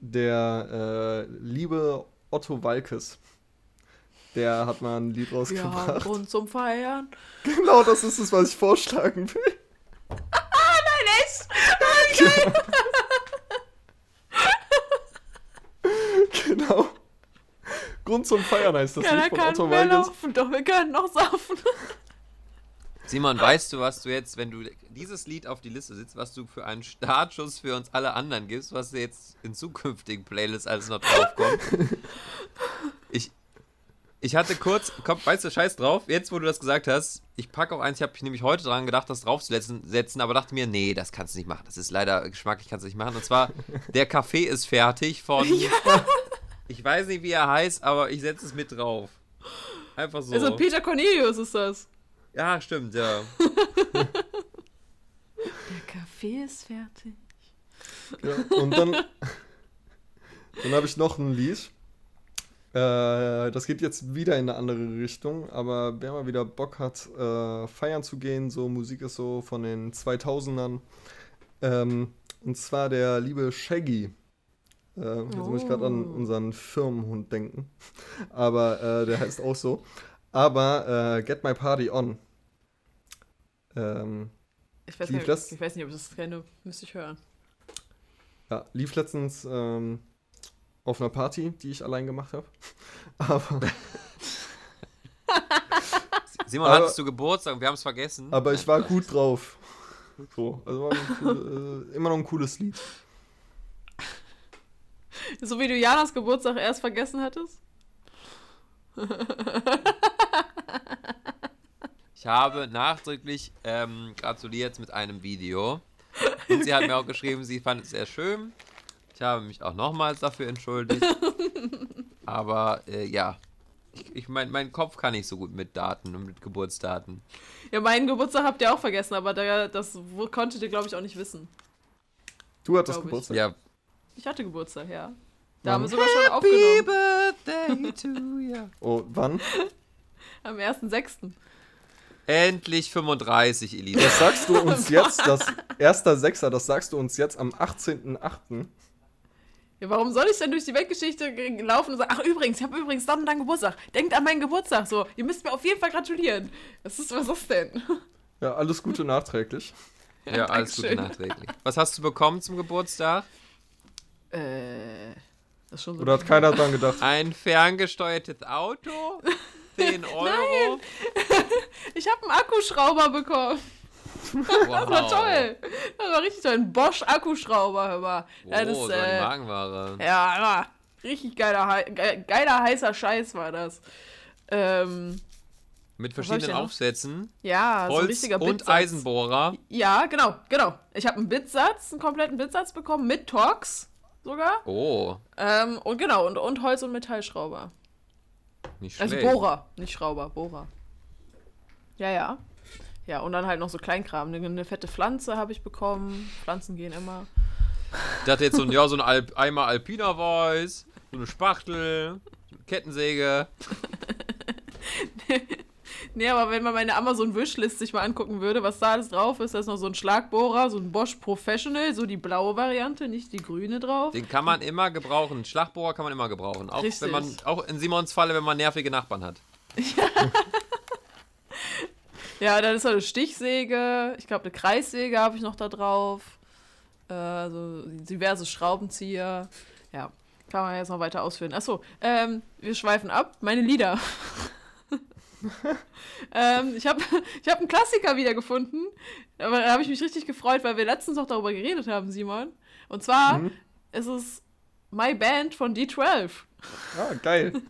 [SPEAKER 4] der äh, liebe Otto Walkes, der hat mal ein Lied
[SPEAKER 3] Wir haben
[SPEAKER 4] rausgebracht.
[SPEAKER 3] Zum Feiern. (laughs)
[SPEAKER 4] Genau das ist es, was ich vorschlagen will.
[SPEAKER 3] Nein, echt? (laughs)
[SPEAKER 4] Genau. Grund zum Feiern heißt das
[SPEAKER 3] Keiner
[SPEAKER 4] Lied von
[SPEAKER 3] kann
[SPEAKER 4] Otto
[SPEAKER 3] mehr
[SPEAKER 4] Walkes.
[SPEAKER 3] laufen, doch wir können noch saufen.
[SPEAKER 5] Simon, weißt du, was du jetzt, wenn du dieses Lied auf die Liste sitzt, was du für einen Startschuss für uns alle anderen gibst, was jetzt in zukünftigen Playlists alles noch draufkommt? (laughs) Ich hatte kurz, komm, weißt du, scheiß drauf, jetzt wo du das gesagt hast, ich packe auch eins, ich habe nämlich heute dran gedacht, das draufzusetzen, setzen, aber dachte mir, nee, das kannst du nicht machen. Das ist leider geschmacklich, kannst du nicht machen. Und zwar, der Kaffee ist fertig von, (laughs) ich weiß nicht, wie er heißt, aber ich setze es mit drauf. Einfach so.
[SPEAKER 3] Also Peter Cornelius ist das.
[SPEAKER 5] ja, stimmt, ja.
[SPEAKER 3] Der Kaffee ist fertig.
[SPEAKER 4] Ja, und dann, dann habe ich noch ein Lied. Äh, das geht jetzt wieder in eine andere Richtung, aber wer mal wieder Bock hat, äh, feiern zu gehen, so Musik ist so von den 2000ern. Ähm, und zwar der liebe Shaggy. Äh, jetzt muss ich gerade an
[SPEAKER 3] Oh.
[SPEAKER 4] unseren Firmenhund denken. (laughs) Aber äh, der heißt auch so. Aber äh, Get My Party On. Ähm,
[SPEAKER 3] Ich weiß, nicht, ich weiß nicht, ob ich das kenne. Müsste ich hören.
[SPEAKER 4] Ja, lief letztens ähm, auf einer Party, die ich allein gemacht habe. (laughs) Aber, (laughs)
[SPEAKER 5] Simon,
[SPEAKER 4] Aber-
[SPEAKER 5] hattest du Geburtstag und wir haben es vergessen.
[SPEAKER 4] aber ich war gut drauf. So, also war ein (laughs) cool, äh, immer noch ein cooles Lied.
[SPEAKER 3] So wie du Janas Geburtstag erst vergessen hattest?
[SPEAKER 5] Ich habe nachdrücklich ähm, gratuliert mit einem Video. Und sie hat mir auch geschrieben, sie fand es sehr schön. Ich habe mich auch nochmals dafür entschuldigt. (laughs) Aber äh, ja, ich, ich mein, mein Kopf kann nicht so gut mit Daten und mit Geburtsdaten.
[SPEAKER 3] Ja, meinen Geburtstag habt ihr auch vergessen, aber da, das konntet ihr, glaube ich, auch nicht wissen.
[SPEAKER 4] Du hattest
[SPEAKER 3] Glaub ich.
[SPEAKER 4] Geburtstag.
[SPEAKER 5] Ja.
[SPEAKER 3] Ich hatte Geburtstag, ja. Da
[SPEAKER 4] Wann?
[SPEAKER 3] haben wir sogar schon aufgenommen.
[SPEAKER 5] Birthday (laughs) to you.
[SPEAKER 4] Oh, wann?
[SPEAKER 3] Am 1.6.
[SPEAKER 5] Endlich 35, Elisa.
[SPEAKER 4] Das sagst du uns (laughs) jetzt, das 1.6., das sagst du uns jetzt am 18.8.
[SPEAKER 3] Ja, warum soll ich denn durch die Weltgeschichte ge- laufen und sagen, ach übrigens, ich habe übrigens dann und dann Geburtstag. Denkt an meinen Geburtstag. So, ihr müsst mir auf jeden Fall gratulieren. Was ist, was ist das denn? (laughs)
[SPEAKER 4] Ja, alles Gute nachträglich.
[SPEAKER 5] Ja, alles Gute nachträglich. Was hast du bekommen zum Geburtstag?
[SPEAKER 3] Äh, das ist schon so.
[SPEAKER 4] Oder hat keiner dran gedacht?
[SPEAKER 5] Ein ferngesteuertes Auto? (laughs) 10 Euro? (laughs)
[SPEAKER 3] Ich habe einen Akkuschrauber bekommen.
[SPEAKER 5] Wow. (laughs)
[SPEAKER 3] Das war toll. Das war richtig toll. Ein Bosch-Akkuschrauber, hör mal.
[SPEAKER 5] Oh,
[SPEAKER 3] das,
[SPEAKER 5] so eine
[SPEAKER 3] äh,
[SPEAKER 5] Magenware.
[SPEAKER 3] Ja, richtig geiler, geiler, heißer Scheiß war das. Ähm,
[SPEAKER 5] Mit verschiedenen? Aufsätzen.
[SPEAKER 3] ja, so ein
[SPEAKER 5] Holz
[SPEAKER 3] richtiger
[SPEAKER 5] und
[SPEAKER 3] Bitsatz.
[SPEAKER 5] Eisenbohrer.
[SPEAKER 3] Ja, genau, genau. Ich habe einen Bitsatz, einen kompletten Bitsatz bekommen, mit Torx sogar.
[SPEAKER 5] Oh,
[SPEAKER 3] Ähm, und genau, und, und Holz- und Metallschrauber.
[SPEAKER 5] nicht
[SPEAKER 3] Also
[SPEAKER 5] schlecht.
[SPEAKER 3] Bohrer, nicht Schrauber, Bohrer. Ja, ja. Ja, und dann halt noch so Kleinkram. Eine, eine fette Pflanze habe ich bekommen. Pflanzen gehen immer.
[SPEAKER 5] Ich dachte jetzt so ein, ja, so ein Alp Eimer Alpina Voice, so eine Spachtel, Kettensäge. (laughs)
[SPEAKER 3] Nee, aber wenn man meine Amazon-Wishlist sich mal angucken würde, was da alles drauf ist, da ist noch so ein Schlagbohrer, so ein Bosch Professional, so die blaue Variante, nicht die grüne drauf.
[SPEAKER 5] Den kann man immer gebrauchen. Schlagbohrer kann man immer gebrauchen. Auch
[SPEAKER 3] Richtig.
[SPEAKER 5] wenn man, auch in Simons Falle, wenn man nervige Nachbarn hat.
[SPEAKER 3] Ja, (laughs) (laughs) dann ist noch eine Stichsäge, ich glaube eine Kreissäge habe ich noch da drauf. Äh, also diverse Schraubenzieher. Ja, kann man jetzt noch weiter ausführen. Achso, ähm, wir schweifen ab. Meine Lieder. (laughs) ähm, ich habe ich hab einen Klassiker wiedergefunden. Aber da habe ich mich richtig gefreut, weil wir letztens noch darüber geredet haben, Simon. Und zwar
[SPEAKER 4] Mhm.
[SPEAKER 3] ist es My Band von D12.
[SPEAKER 4] Ah, geil. (laughs)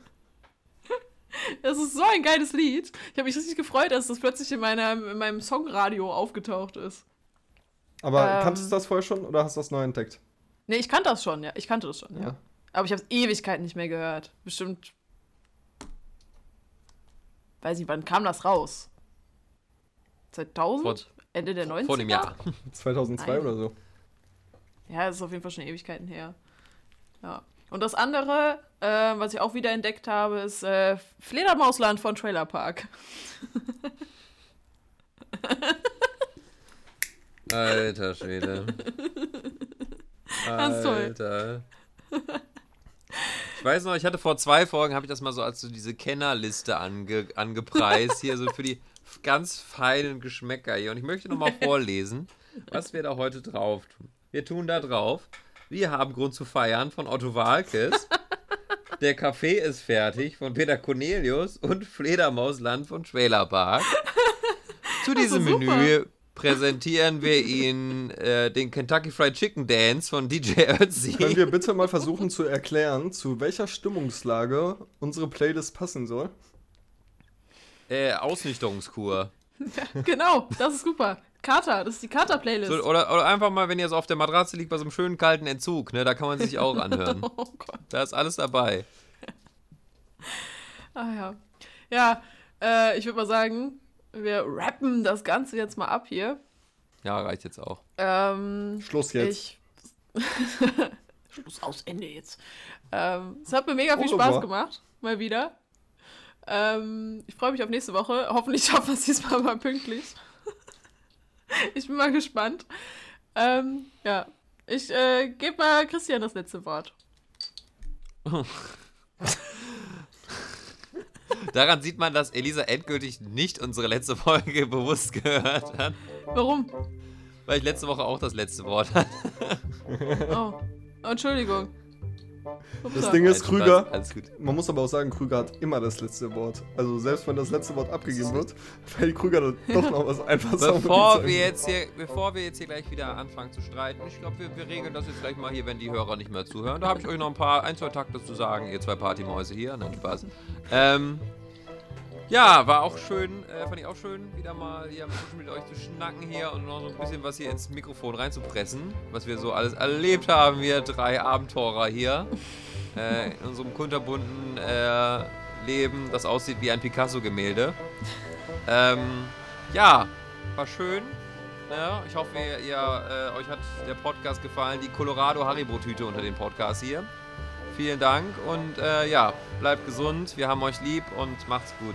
[SPEAKER 3] Das ist so ein geiles Lied. Ich habe mich richtig gefreut, dass das plötzlich in, meiner, in meinem Songradio aufgetaucht ist.
[SPEAKER 4] Aber
[SPEAKER 3] Ähm.
[SPEAKER 4] kanntest du das vorher schon oder hast du das neu entdeckt?
[SPEAKER 3] Nee, ich kannte das schon, ja. Ich kannte das schon, ja.
[SPEAKER 4] Ja.
[SPEAKER 3] Aber ich habe es Ewigkeiten nicht mehr gehört. Bestimmt. Weiß nicht, wann kam das raus? 2000?
[SPEAKER 5] Vor-
[SPEAKER 3] Ende der 90er?
[SPEAKER 5] Vor dem Jahr.
[SPEAKER 4] 2002 (laughs)
[SPEAKER 3] Nein.
[SPEAKER 4] oder so.
[SPEAKER 3] Ja, das ist auf jeden Fall schon Ewigkeiten her. Ja. Und das andere, äh, was ich auch wieder entdeckt habe, ist äh, Fledermausland von Trailer Park.
[SPEAKER 5] Alter Schwede.
[SPEAKER 3] Das ist toll.
[SPEAKER 5] Alter. Ich weiß noch, ich hatte vor zwei Folgen, habe ich das mal so als so diese Kennerliste ange, angepreist, hier so für die ganz feinen Geschmäcker hier. Und ich möchte nochmal (laughs) vorlesen, was wir da heute drauf tun. Wir tun da drauf, wir haben Grund zu feiern von Otto Walkes. (laughs) Der Kaffee ist fertig von Peter Cornelius und Fledermausland von Park. Zu diesem
[SPEAKER 3] super.
[SPEAKER 5] Menü präsentieren wir Ihnen äh, den Kentucky Fried Chicken Dance von DJ Ötzi.
[SPEAKER 4] Können wir bitte mal versuchen zu erklären, zu welcher Stimmungslage unsere Playlist passen soll?
[SPEAKER 5] Äh, Ausnüchterungskur. (laughs)
[SPEAKER 3] Genau, das ist super. Kater, das ist die Kater-Playlist.
[SPEAKER 5] So, oder, oder einfach mal, wenn ihr so auf der Matratze liegt bei so einem schönen kalten Entzug, ne, da kann man sich (laughs) auch anhören.
[SPEAKER 3] oh Gott.
[SPEAKER 5] Da ist alles dabei. (laughs)
[SPEAKER 3] Ah ja. Ja, äh, ich würde mal sagen, wir rappen das Ganze jetzt mal ab hier.
[SPEAKER 5] Ja, reicht jetzt auch.
[SPEAKER 3] Ähm,
[SPEAKER 4] Schluss jetzt.
[SPEAKER 3] Ich... (laughs) Schluss aus, Ende jetzt. Ähm, es hat mir mega viel
[SPEAKER 4] Au
[SPEAKER 3] Spaß gemacht, mal wieder. Ähm, ich freue mich auf nächste Woche. Hoffentlich schaffen wir es diesmal mal pünktlich. (laughs) ich bin mal gespannt. Ähm, ja, ich äh, gebe mal Christian das letzte Wort. (laughs)
[SPEAKER 5] Daran sieht man, dass Elisa endgültig nicht unsere letzte Folge bewusst gehört hat,
[SPEAKER 3] Warum?
[SPEAKER 5] weil ich letzte Woche auch das letzte Wort hatte.
[SPEAKER 3] Oh, oh Entschuldigung.
[SPEAKER 4] Das. Ding ist, Krüger,
[SPEAKER 5] Alles gut.
[SPEAKER 4] man muss aber auch sagen, Krüger hat immer das letzte Wort. Also selbst wenn das letzte Wort abgegeben wird, fällt Krüger dann (laughs) doch noch was einfach sagen.
[SPEAKER 5] Bevor wir, jetzt hier, bevor wir jetzt hier gleich wieder anfangen zu streiten, ich glaube, wir, wir regeln das jetzt gleich mal hier, wenn die Hörer nicht mehr zuhören. Da habe ich euch noch ein paar, ein, zwei Takte zu sagen, ihr zwei Partymäuse hier. Nein, Spaß. Ähm, ja, war auch schön, äh, fand ich auch schön, wieder mal hier mit euch zu schnacken hier und noch so ein bisschen was hier ins Mikrofon reinzupressen, was wir so alles erlebt haben, wir drei Abenteurer hier äh, in unserem kunterbunten äh, Leben, das aussieht wie ein Picasso-Gemälde. Ähm, ja, war schön. Ja, ich hoffe, ihr, ihr, äh, euch hat der Podcast gefallen. Die Colorado Haribo-Tüte unter dem Podcast hier. Vielen Dank und äh, ja, bleibt gesund. Wir haben euch lieb und macht's gut.